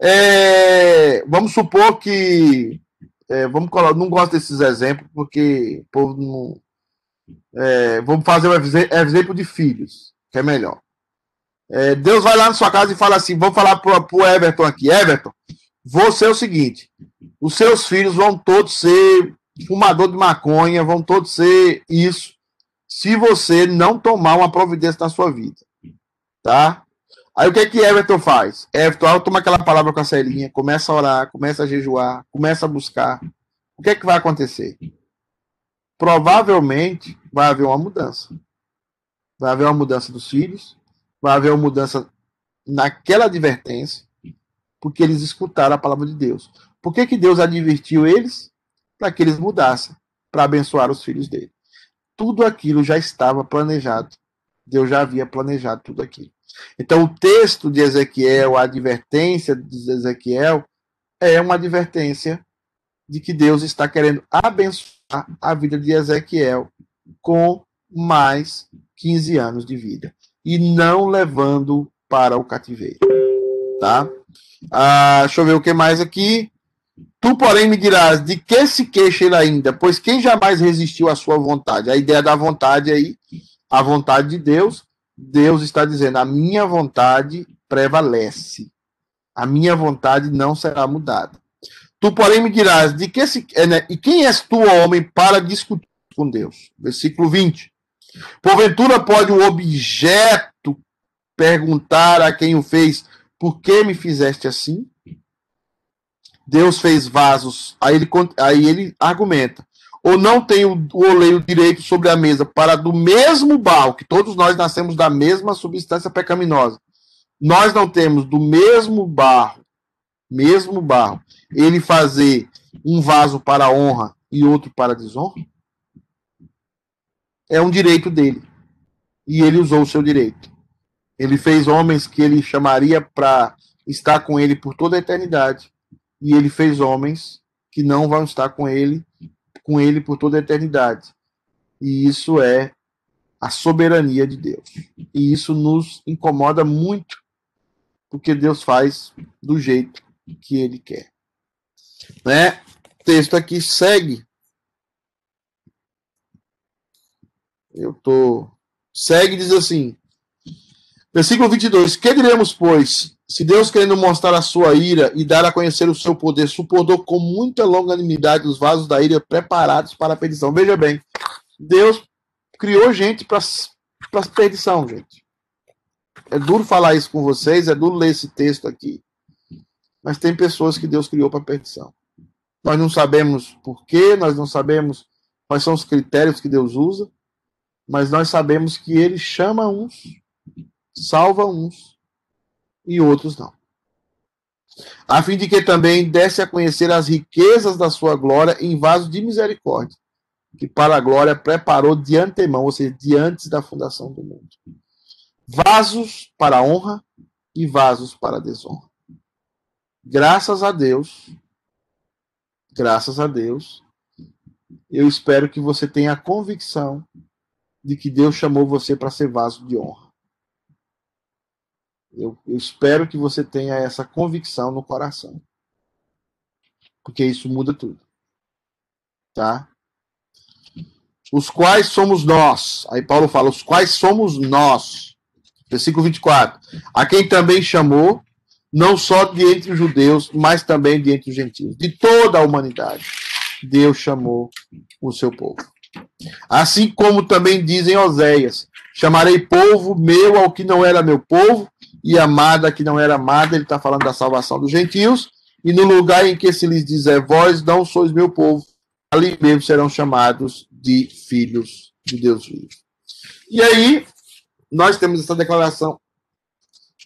É, vamos supor que. É, vamos colocar, não gosto desses exemplos, porque o povo não. É, vamos fazer um exemplo de filhos, que é melhor. É, Deus vai lá na sua casa e fala assim: vamos falar para o Everton aqui. Everton, você é o seguinte: os seus filhos vão todos ser fumador de maconha, vão todos ser isso, se você não tomar uma providência na sua vida. Tá? Aí o que é que Everton faz? Everton toma aquela palavra com a Celinha, começa a orar, começa a jejuar, começa a buscar. O que é que vai acontecer? Provavelmente vai haver uma mudança. Vai haver uma mudança dos filhos, vai haver uma mudança naquela advertência, porque eles escutaram a palavra de Deus. Por que, que Deus advertiu eles? Para que eles mudassem, para abençoar os filhos dele. Tudo aquilo já estava planejado. Deus já havia planejado tudo aquilo. Então, o texto de Ezequiel, a advertência de Ezequiel, é uma advertência de que Deus está querendo abençoar a vida de Ezequiel com mais 15 anos de vida e não levando para o cativeiro, tá? Ah, deixa eu ver o que mais aqui. Tu, porém, me dirás de que se queixa ele ainda, pois quem jamais resistiu à sua vontade? A ideia da vontade aí, a vontade de Deus, Deus está dizendo: a minha vontade prevalece, a minha vontade não será mudada. Tu, porém, me dirás de que se. É, né? E quem és tu, homem, para discutir com Deus. Versículo 20. Porventura pode o objeto perguntar a quem o fez: Por que me fizeste assim? Deus fez vasos. Aí ele, aí ele argumenta: Ou não tem o, o oleiro direito sobre a mesa para do mesmo barro, que todos nós nascemos da mesma substância pecaminosa. Nós não temos do mesmo barro, mesmo barro, ele fazer um vaso para honra e outro para desonra? É um direito dele. E ele usou o seu direito. Ele fez homens que ele chamaria para estar com ele por toda a eternidade. E ele fez homens que não vão estar com ele, com ele por toda a eternidade. E isso é a soberania de Deus. E isso nos incomoda muito, porque Deus faz do jeito que ele quer. Né? O texto aqui segue. Eu tô segue diz assim: Versículo 22. Que diremos, pois, se Deus, querendo mostrar a sua ira e dar a conhecer o seu poder, suportou com muita longanimidade os vasos da ira preparados para a perdição? Veja bem, Deus criou gente para perdição, gente. É duro falar isso com vocês, é duro ler esse texto aqui. Mas tem pessoas que Deus criou para perdição. Nós não sabemos por quê, nós não sabemos quais são os critérios que Deus usa, mas nós sabemos que ele chama uns, salva uns e outros não. A fim de que também desse a conhecer as riquezas da sua glória em vasos de misericórdia, que para a glória preparou de antemão, ou seja, de antes da fundação do mundo. Vasos para honra e vasos para desonra. Graças a Deus, graças a Deus, eu espero que você tenha a convicção de que Deus chamou você para ser vaso de honra. Eu, eu, espero que você tenha essa convicção no coração. Porque isso muda tudo. Tá? Os quais somos nós. Aí Paulo fala: os quais somos nós. Versículo 24. A quem também chamou, não só de entre os judeus, mas também de entre os gentios. De toda a humanidade. Deus chamou o seu povo. Assim como também dizem Oséias: chamarei povo meu ao que não era meu povo, e amada que não era amada. Ele está falando da salvação dos gentios. E no lugar em que se lhes dizer, vós não sois meu povo, ali mesmo serão chamados de filhos de Deus vivo. E aí, nós temos essa declaração.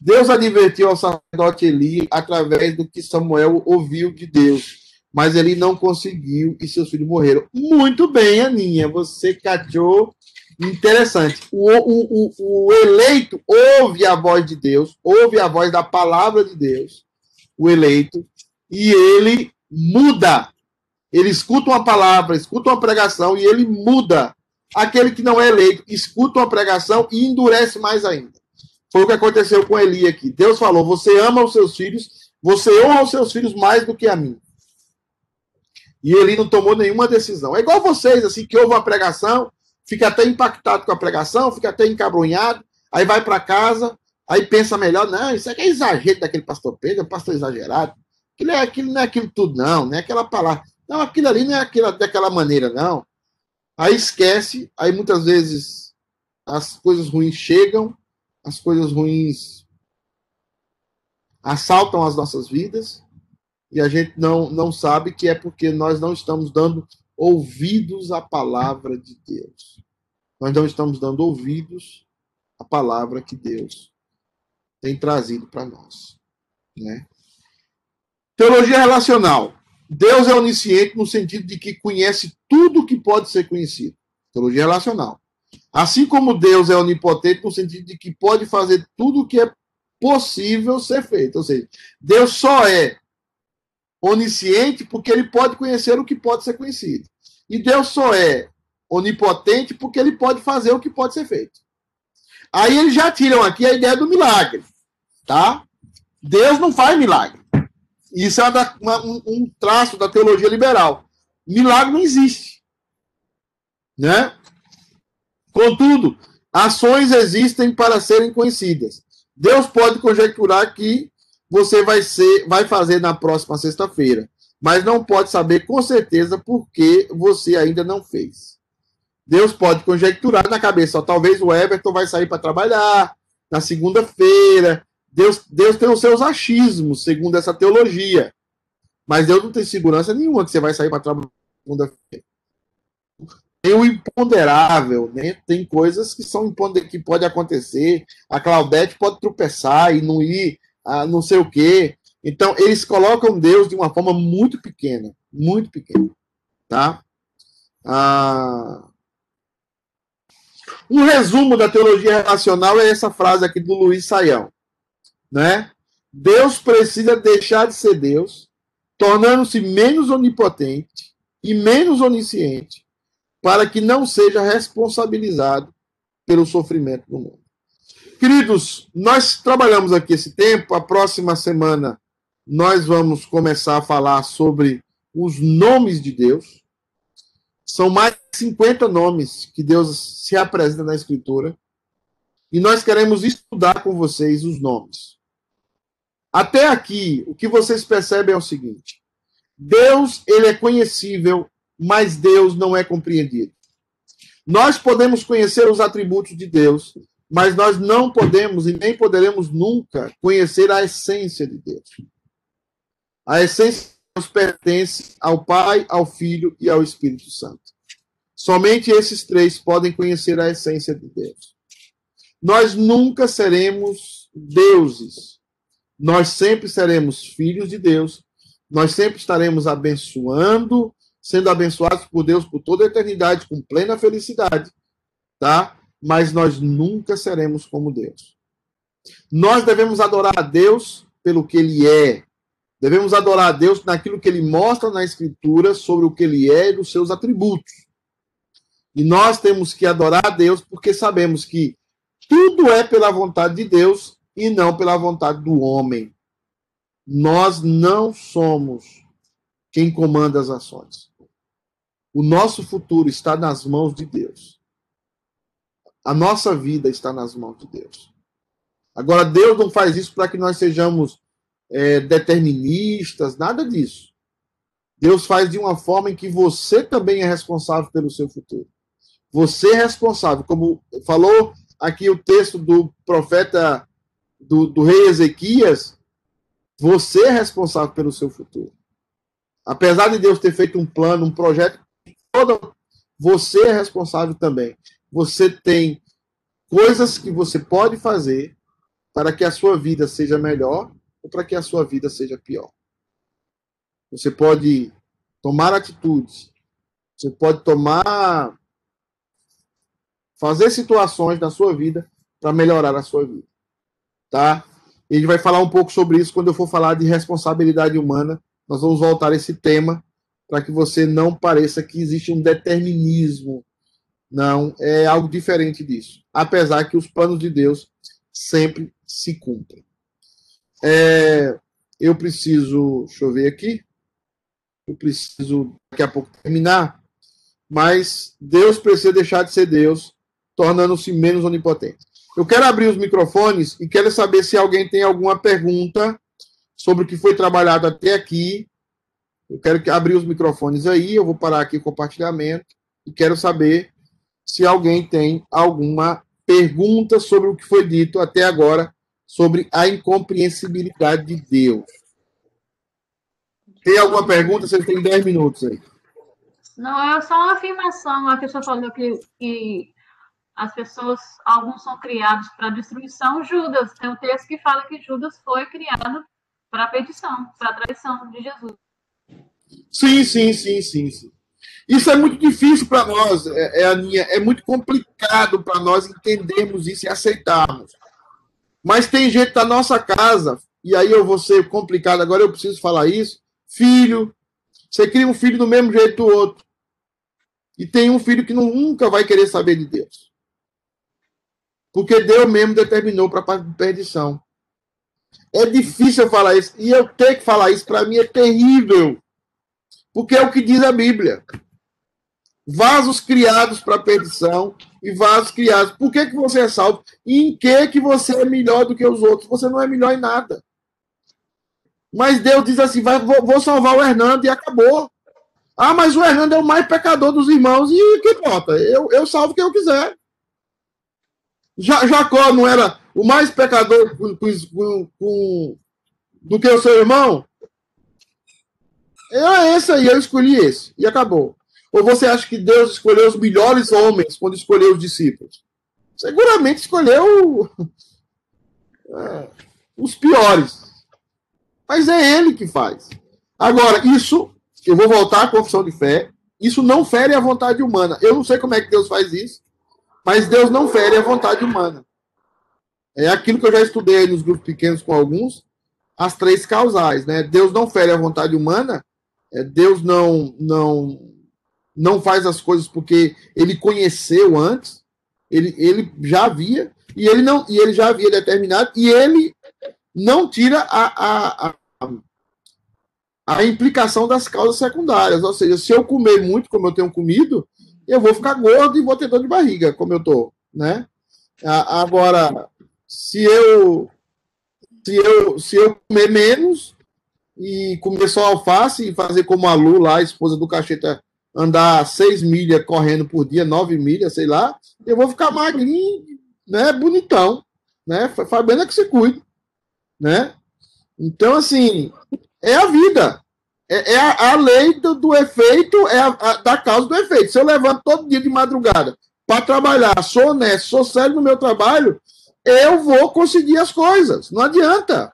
Deus advertiu ao sacerdote Eli através do que Samuel ouviu de Deus mas ele não conseguiu e seus filhos morreram. Muito bem, Aninha, você cachou interessante. O, o, o, o, eleito ouve a voz de Deus, ouve a voz da palavra de Deus, o eleito, e ele muda. Ele escuta uma palavra, escuta uma pregação e ele muda. Aquele que não é eleito escuta uma pregação e endurece mais ainda. Foi o que aconteceu com Eli aqui. Deus falou: Você ama os seus filhos, você honra os seus filhos mais do que a mim. E ele não tomou nenhuma decisão. É igual vocês, assim, que ouvem uma pregação, fica até impactado com a pregação, fica até encabrunhado, aí vai para casa, aí pensa melhor, não, isso aqui é exagero daquele pastor Pedro, é um pastor exagerado. Aquilo, é, aquilo não é aquilo tudo, não, não é aquela palavra. Não, aquilo ali não é aquilo, daquela maneira, não. Aí esquece, aí muitas vezes as coisas ruins chegam, as coisas ruins assaltam as nossas vidas, e a gente não, não sabe que é porque nós não estamos dando ouvidos à palavra de Deus. Nós não estamos dando ouvidos à palavra que Deus tem trazido para nós. Né? Teologia relacional. Deus é onisciente no sentido de que conhece tudo que pode ser conhecido. Teologia relacional. Assim como Deus é onipotente no sentido de que pode fazer tudo o que é possível ser feito. Ou seja, Deus só é onisciente porque ele pode conhecer o que pode ser conhecido. E Deus só é onipotente porque ele pode fazer o que pode ser feito. Aí eles já tiram aqui a ideia do milagre, tá? Deus não faz milagre. Isso é uma, um traço da teologia liberal. Milagre não existe, né? Contudo, ações existem para serem conhecidas. Deus pode conjecturar que você vai ser, vai fazer na próxima sexta-feira, mas não pode saber com certeza por que você ainda não fez. Deus pode conjecturar na cabeça, ó, talvez o Everton vai sair para trabalhar na segunda-feira. Deus, Deus tem os seus achismos, segundo essa teologia. Mas Deus não tem segurança nenhuma que você vai sair para trabalhar segunda-feira. Tem o imponderável, né? Tem coisas que são que pode acontecer. A Claudete pode tropeçar e não ir, a não sei o quê. Então, eles colocam Deus de uma forma muito pequena, muito pequena, tá? Ah, um resumo da teologia relacional é essa frase aqui do Luiz Saião, né? Deus precisa deixar de ser Deus, tornando-se menos onipotente e menos onisciente, para que não seja responsabilizado pelo sofrimento do mundo. Queridos, nós trabalhamos aqui esse tempo, a próxima semana nós vamos começar a falar sobre os nomes de Deus. São mais de 50 nomes que Deus se apresenta na Escritura. E nós queremos estudar com vocês os nomes. Até aqui, o que vocês percebem é o seguinte: Deus, ele é conhecível, mas Deus não é compreendido. Nós podemos conhecer os atributos de Deus, mas nós não podemos e nem poderemos nunca conhecer a essência de Deus. A essência pertence ao Pai, ao Filho e ao Espírito Santo. Somente esses três podem conhecer a essência de Deus. Nós nunca seremos deuses. Nós sempre seremos filhos de Deus. Nós sempre estaremos abençoando, sendo abençoados por Deus por toda a eternidade, com plena felicidade, tá? Mas nós nunca seremos como Deus. Nós devemos adorar a Deus pelo que Ele é, Devemos adorar a Deus naquilo que ele mostra na Escritura sobre o que ele é e dos seus atributos. E nós temos que adorar a Deus porque sabemos que tudo é pela vontade de Deus e não pela vontade do homem. Nós não somos quem comanda as ações. O nosso futuro está nas mãos de Deus. A nossa vida está nas mãos de Deus. Agora, Deus não faz isso para que nós sejamos é, deterministas, nada disso. Deus faz de uma forma em que você também é responsável pelo seu futuro. Você é responsável, como falou aqui o texto do profeta do, do rei Ezequias, você é responsável pelo seu futuro. Apesar de Deus ter feito um plano, um projeto, todo, você é responsável também. Você tem coisas que você pode fazer para que a sua vida seja melhor ou para que a sua vida seja pior. Você pode tomar atitudes, você pode tomar. fazer situações na sua vida para melhorar a sua vida. Tá? E a gente vai falar um pouco sobre isso quando eu for falar de responsabilidade humana. Nós vamos voltar a esse tema para que você não pareça que existe um determinismo. Não, é algo diferente disso. Apesar que os planos de Deus sempre se cumprem. É, eu preciso, deixa eu ver aqui, eu preciso daqui a pouco terminar, mas Deus precisa deixar de ser Deus, tornando-se menos onipotente. Eu quero abrir os microfones e quero saber se alguém tem alguma pergunta sobre o que foi trabalhado até aqui. Eu quero abrir os microfones aí, eu vou parar aqui o compartilhamento e quero saber se alguém tem alguma pergunta sobre o que foi dito até agora sobre a incompreensibilidade de Deus. Tem alguma pergunta? Você tem 10 minutos aí. Não, é só uma afirmação. A pessoa falou que, que as pessoas, alguns são criados para destruição. Judas, tem um texto que fala que Judas foi criado para a perdição, para a traição de Jesus. Sim, sim, sim, sim, sim. Isso é muito difícil para nós, é, é, Aninha, é muito complicado para nós entendermos isso e aceitarmos. Mas tem gente da nossa casa, e aí eu vou ser complicado, agora eu preciso falar isso. Filho, você cria um filho do mesmo jeito do outro. E tem um filho que nunca vai querer saber de Deus. Porque Deus mesmo determinou para a perdição. É difícil eu falar isso. E eu ter que falar isso, para mim, é terrível. Porque é o que diz a Bíblia. Vasos criados para perdição e vasos criados. Por que, que você é salvo? E em que, que você é melhor do que os outros? Você não é melhor em nada. Mas Deus diz assim: vai, vou, vou salvar o Hernando e acabou. Ah, mas o Hernando é o mais pecador dos irmãos, e que importa? Eu, eu salvo quem eu quiser. Ja, Jacó não era o mais pecador com, com, com, do que o seu irmão? É esse aí, eu escolhi esse, e acabou. Ou você acha que Deus escolheu os melhores homens quando escolheu os discípulos? Seguramente escolheu é, os piores. Mas é ele que faz. Agora, isso, eu vou voltar à confissão de fé, isso não fere a vontade humana. Eu não sei como é que Deus faz isso, mas Deus não fere a vontade humana. É aquilo que eu já estudei nos grupos pequenos com alguns, as três causais, né? Deus não fere a vontade humana, é, Deus não não não faz as coisas porque ele conheceu antes, ele, ele já havia, e ele não e ele já havia determinado, e ele não tira a, a, a, a implicação das causas secundárias. Ou seja, se eu comer muito, como eu tenho comido, eu vou ficar gordo e vou ter dor de barriga, como eu tô, né? Agora, se eu se eu se eu comer menos e comer só alface e fazer como a Lu lá, a esposa do Cacheta, andar seis milhas correndo por dia, nove milhas, sei lá, eu vou ficar magrinho, né, bonitão, né? Fabiana que se cuide, né? Então, assim, é a vida. É, é a, a, lei do, do efeito, é a, a, da causa do efeito. Se eu levanto todo dia de madrugada para trabalhar, sou honesto, sou sério no meu trabalho, eu vou conseguir as coisas. Não adianta.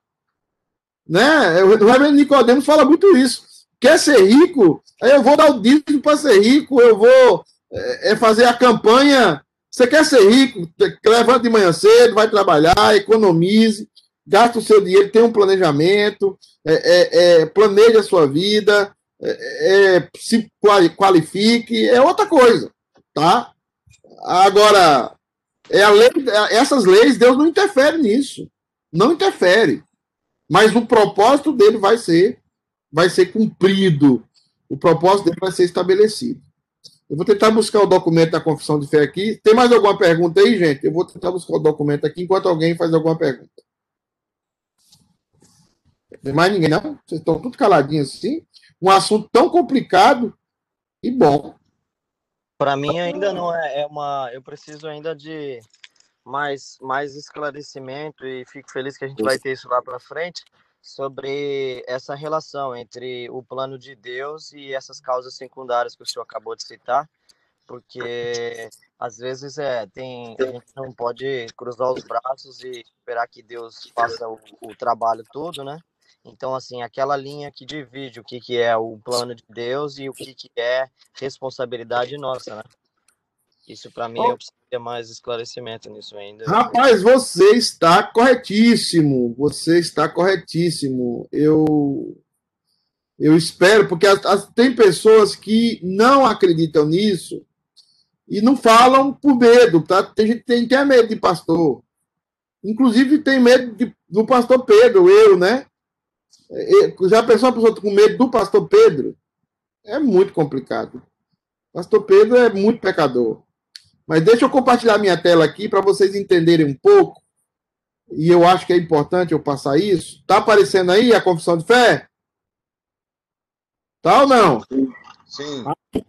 Né? O Reverendo Nicodemos fala muito isso. Quer ser rico? Eu vou dar o dízimo para ser rico, eu vou é, é, fazer a campanha. Você quer ser rico? Levanta de manhã cedo, vai trabalhar, economize, gasta o seu dinheiro, tem um planejamento, é, é, é planeje a sua vida, é, se qualifique, é outra coisa, tá? Agora, é a lei, essas leis, Deus não interfere nisso, não interfere, mas o propósito dele vai ser, vai ser cumprido, o propósito dele vai ser estabelecido. Eu vou tentar buscar o documento da confissão de fé aqui. Tem mais alguma pergunta aí, gente? Eu vou tentar buscar o documento aqui enquanto alguém faz alguma pergunta. Tem mais ninguém, não? Vocês estão tudo caladinhos assim? Um assunto tão complicado e bom. Para mim ainda não é, é, uma. Eu preciso ainda de mais, mais esclarecimento e fico feliz que a gente vai ter isso lá para frente sobre essa relação entre o plano de Deus e essas causas secundárias que o senhor acabou de citar, porque às vezes é tem a gente não pode cruzar os braços e esperar que Deus faça o, o trabalho todo, né? Então, assim, aquela linha que divide o que, que é o plano de Deus e o que, que é responsabilidade nossa, né? Isso, para mim, preciso ter mais esclarecimento nisso ainda. Rapaz, você está corretíssimo. Você está corretíssimo. Eu, eu espero, porque as, as, tem pessoas que não acreditam nisso e não falam por medo, tá? Tem gente que tem, tem medo de pastor. Inclusive, tem medo de, do pastor Pedro, eu, né? Já pensou a pessoa com medo do pastor Pedro? É muito complicado. Pastor Pedro é muito pecador. Mas deixa eu compartilhar minha tela aqui para vocês entenderem um pouco. E eu acho que é importante eu passar isso. Está aparecendo aí a confissão de fé? Tá ou não? Sim.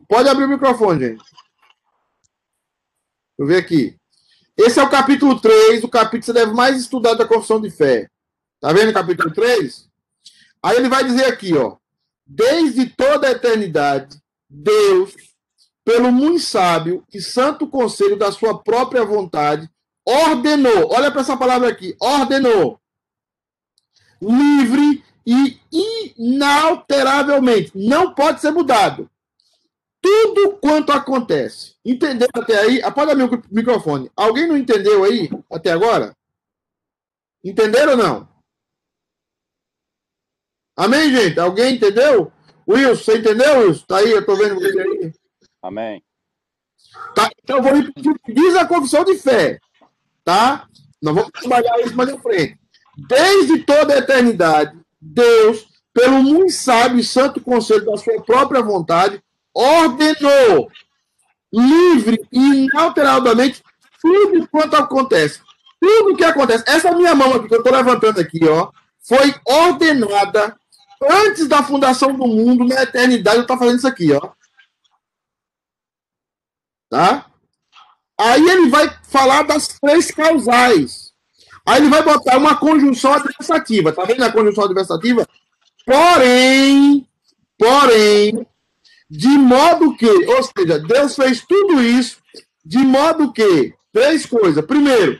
Pode abrir o microfone, gente. Deixa eu ver aqui. Esse é o capítulo 3, o capítulo que você deve mais estudar da confissão de fé. Tá vendo o capítulo 3? Aí ele vai dizer aqui, ó. Desde toda a eternidade, Deus, pelo muito sábio e santo conselho da sua própria vontade, ordenou, olha para essa palavra aqui, ordenou, livre e inalteravelmente, não pode ser mudado. Tudo quanto acontece. Entendeu até aí? Abrir o microfone. Alguém não entendeu aí até agora? Entenderam ou não? Amém, gente? Alguém entendeu? Wilson, você entendeu, Wilson? Tá aí, eu tô vendo você aí. Amém. Tá, então eu vou repetir diz a confissão de fé. Tá? Nós vamos trabalhar isso mais à frente. Desde toda a eternidade, Deus, pelo muito sábio e santo conselho da sua própria vontade, ordenou livre e inalteradamente tudo quanto acontece. Tudo que acontece. Essa minha mão aqui, que eu estou levantando aqui, ó, foi ordenada antes da fundação do mundo, na eternidade, eu estou fazendo isso aqui, ó. Tá? Aí ele vai falar das três causais. Aí ele vai botar uma conjunção adversativa. Tá vendo a conjunção adversativa? Porém, porém, de modo que, ou seja, Deus fez tudo isso de modo que, três coisas. Primeiro,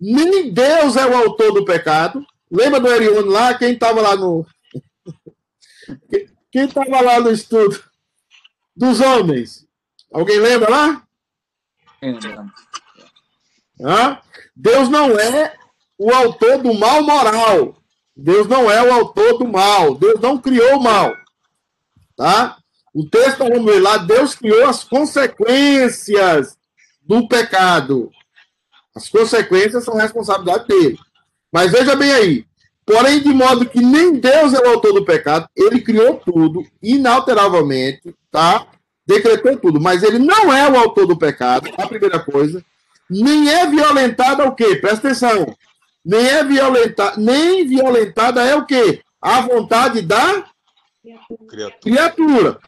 nem Deus é o autor do pecado. Lembra do Erione lá? Quem estava lá no. Quem estava lá no estudo dos homens? Alguém lembra lá? Hã? Deus não é o autor do mal moral. Deus não é o autor do mal. Deus não criou o mal. Tá? O texto, vamos ver lá, Deus criou as consequências do pecado. As consequências são responsabilidade dele. Mas veja bem aí. Porém, de modo que nem Deus é o autor do pecado, ele criou tudo inalteravelmente, tá? Decretou tudo, mas ele não é o autor do pecado, a primeira coisa. Nem é violentada o quê? Presta atenção. Nem é violentada, nem violentada é o quê? A vontade da criatura. criatura.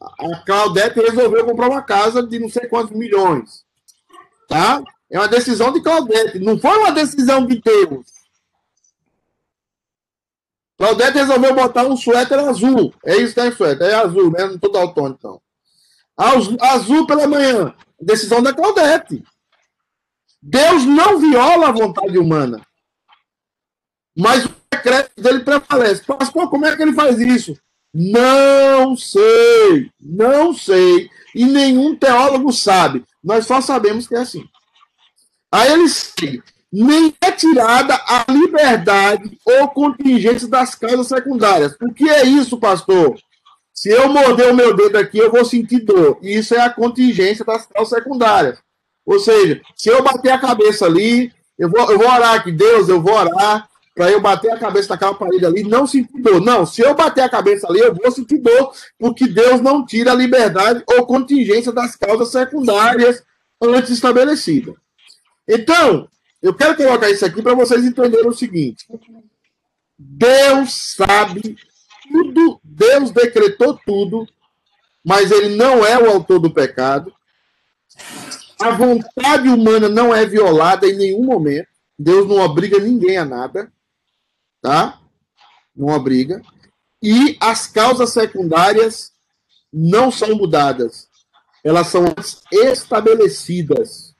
A Claudete resolveu comprar uma casa de não sei quantos milhões. Tá? É uma decisão de Claudete, não foi uma decisão de Deus. Claudete resolveu botar um suéter azul. É isso que é suéter, é azul, né? Não estou daltônico, então. Azul pela manhã. Decisão da Claudete. Deus não viola a vontade humana. Mas o decreto dele prevalece. Pastor, como é que ele faz isso? Não sei. Não sei. E nenhum teólogo sabe. Nós só sabemos que é assim. Aí ele segue. Nem é tirada a liberdade ou contingência das causas secundárias. O que é isso, pastor? Se eu morder o meu dedo aqui, eu vou sentir dor. E isso é a contingência das causas secundárias. Ou seja, se eu bater a cabeça ali, eu vou, eu vou orar aqui, Deus, eu vou orar para eu bater a cabeça naquela parede ali, não sentir dor. Não, se eu bater a cabeça ali, eu vou sentir dor, porque Deus não tira a liberdade ou contingência das causas secundárias antes estabelecidas. Então, eu quero colocar isso aqui para vocês entenderem o seguinte: Deus sabe tudo, Deus decretou tudo, mas ele não é o autor do pecado. A vontade humana não é violada em nenhum momento. Deus não obriga ninguém a nada, tá? Não obriga. E as causas secundárias não são mudadas. Elas são estabelecidas.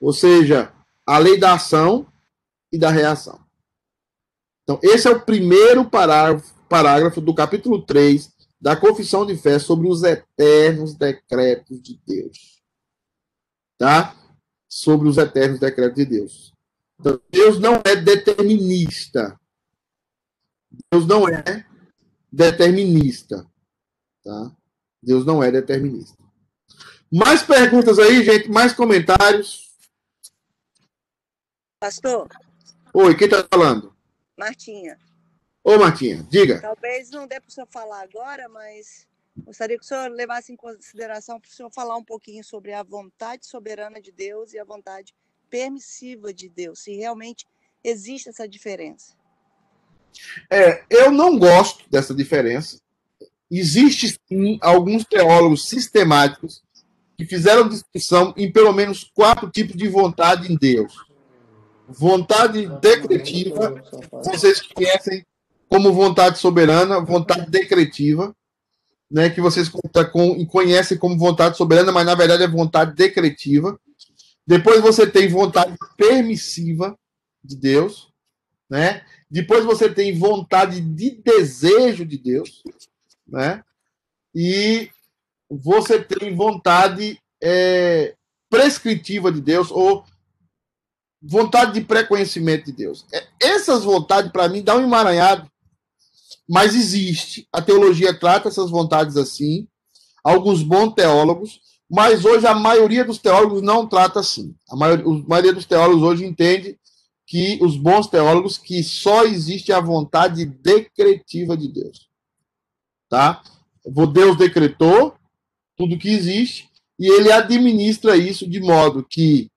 Ou seja, a lei da ação e da reação. Então, esse é o primeiro parágrafo, parágrafo do capítulo 3 da Confissão de Fé sobre os eternos decretos de Deus. Tá? Sobre os eternos decretos de Deus. Então, Deus não é determinista. Deus não é determinista. Tá? Deus não é determinista. Mais perguntas aí, gente? Mais comentários? Pastor? Oi, quem está falando? Martinha. Ô, Martinha, diga. Talvez não dê para o senhor falar agora, mas gostaria que o senhor levasse em consideração para o senhor falar um pouquinho sobre a vontade soberana de Deus e a vontade permissiva de Deus, se realmente existe essa diferença. É, eu não gosto dessa diferença. Existe sim alguns teólogos sistemáticos que fizeram discussão em pelo menos quatro tipos de vontade em Deus vontade decretiva, vocês conhecem como vontade soberana, vontade decretiva, né, que vocês conhecem como vontade soberana, mas na verdade é vontade decretiva. Depois você tem vontade permissiva de Deus, né? Depois você tem vontade de desejo de Deus, né? E você tem vontade é, prescritiva de Deus ou vontade de pré-conhecimento de Deus. É, essas vontades, para mim, dão um emaranhado, mas existe. A teologia trata essas vontades assim, alguns bons teólogos, mas hoje a maioria dos teólogos não trata assim. A maioria, a maioria dos teólogos hoje entende que os bons teólogos que só existe a vontade decretiva de Deus. Tá? Deus decretou tudo que existe e ele administra isso de modo que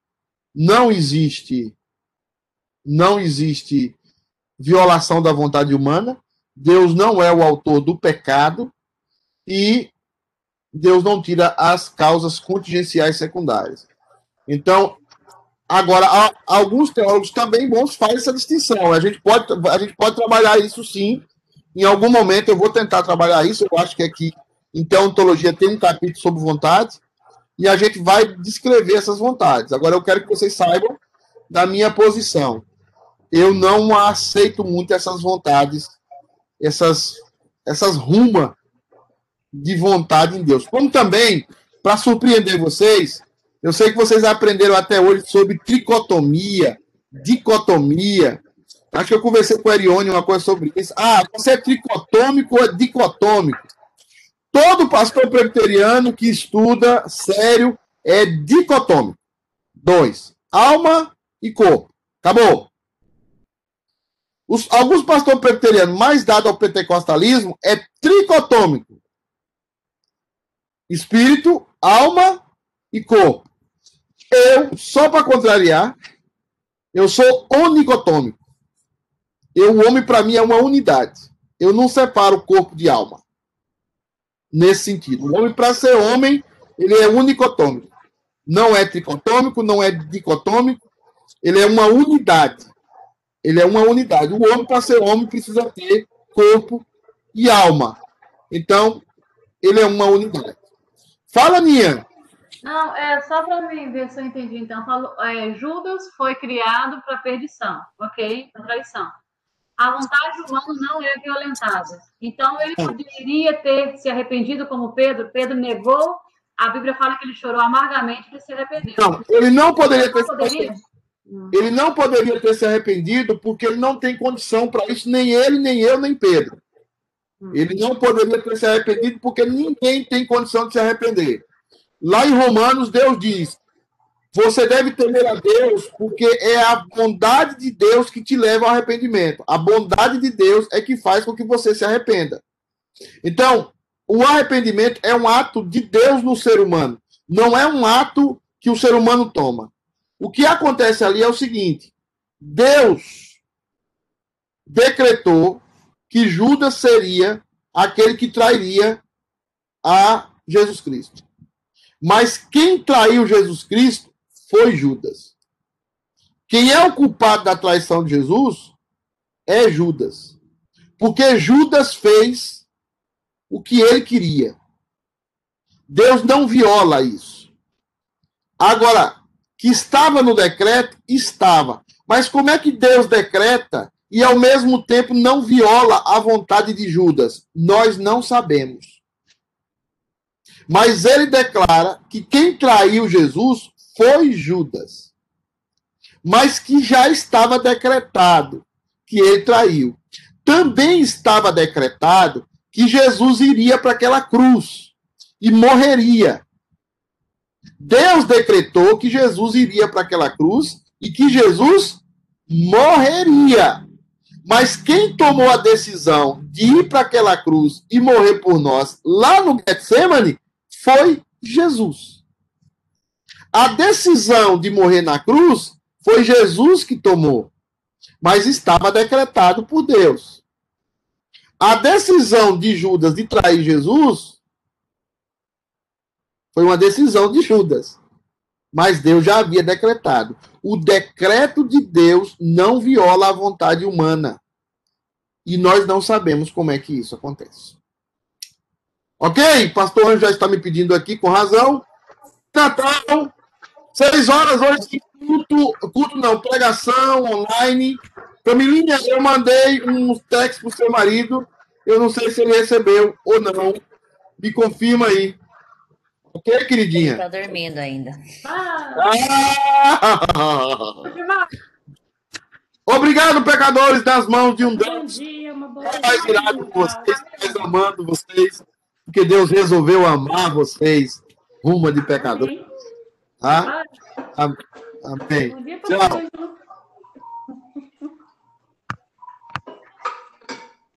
não existe não existe violação da vontade humana Deus não é o autor do pecado e Deus não tira as causas contingenciais secundárias. Então, agora, alguns teólogos também bons fazem essa distinção. A gente pode, a gente pode trabalhar isso sim. Em algum momento eu vou tentar trabalhar isso. Eu acho que aqui em Teontologia tem um capítulo sobre vontades e a gente vai descrever essas vontades. Agora, eu quero que vocês saibam da minha posição. Eu não aceito muito essas vontades, essas, essas rumas de vontade em Deus. Como também, para surpreender vocês, eu sei que vocês aprenderam até hoje sobre tricotomia, dicotomia. Acho que eu conversei com o Erione uma coisa sobre isso. Ah, você é tricotômico ou é dicotômico? Todo pastor presbiteriano que estuda sério é dicotômico. Dois. Alma e corpo. Acabou. Os, alguns pastores presbiterianos mais dados ao pentecostalismo é tricotômico. Espírito, alma e corpo. Eu, só para contrariar, eu sou onicotômico. Eu, o homem, para mim, é uma unidade. Eu não separo corpo de alma. Nesse sentido. O homem, para ser homem, ele é unicotômico. Não é tricotômico, não é dicotômico. Ele é uma unidade. Ele é uma unidade. O homem, para ser homem, precisa ter corpo e alma. Então, ele é uma unidade. Fala, Nia. Não, é só para mim ver se eu entendi. Então, falo, é, Judas foi criado para perdição, ok? Para traição. A vontade humana não é violentada. Então, ele poderia ter se arrependido como Pedro. Pedro negou. A Bíblia fala que ele chorou amargamente e se arrependeu. Não, ele não poderia ter poderia? Ele não poderia ter se arrependido porque ele não tem condição para isso, nem ele, nem eu, nem Pedro. Hum. Ele não poderia ter se arrependido porque ninguém tem condição de se arrepender. Lá em Romanos, Deus diz: você deve temer a Deus, porque é a bondade de Deus que te leva ao arrependimento. A bondade de Deus é que faz com que você se arrependa. Então, o arrependimento é um ato de Deus no ser humano, não é um ato que o ser humano toma. O que acontece ali é o seguinte: Deus decretou que Judas seria aquele que trairia a Jesus Cristo. Mas quem traiu Jesus Cristo foi Judas. Quem é o culpado da traição de Jesus é Judas. Porque Judas fez o que ele queria. Deus não viola isso. Agora, que estava no decreto, estava. Mas como é que Deus decreta e ao mesmo tempo não viola a vontade de Judas? Nós não sabemos. Mas ele declara que quem traiu Jesus foi Judas. Mas que já estava decretado que ele traiu. Também estava decretado que Jesus iria para aquela cruz e morreria. Deus decretou que Jesus iria para aquela cruz e que Jesus morreria. Mas quem tomou a decisão de ir para aquela cruz e morrer por nós lá no Getsemane foi Jesus. A decisão de morrer na cruz foi Jesus que tomou, mas estava decretado por Deus. A decisão de Judas de trair Jesus foi uma decisão de Judas, mas Deus já havia decretado. O decreto de Deus não viola a vontade humana. E nós não sabemos como é que isso acontece. Ok? Pastor já está me pedindo aqui, com razão. Natal, seis horas hoje, culto, culto não, pregação online. Camilinha, eu mandei um texto para o seu marido. Eu não sei se ele recebeu ou não. Me confirma aí. Ok, queridinha? Está dormindo ainda. Ah! Obrigado, pecadores, das mãos de um Deus. Bom dia, uma boa mais irado com vocês, mais amando vocês porque Deus resolveu amar vocês, rumo de pecador. Tá? Amém. Tchau.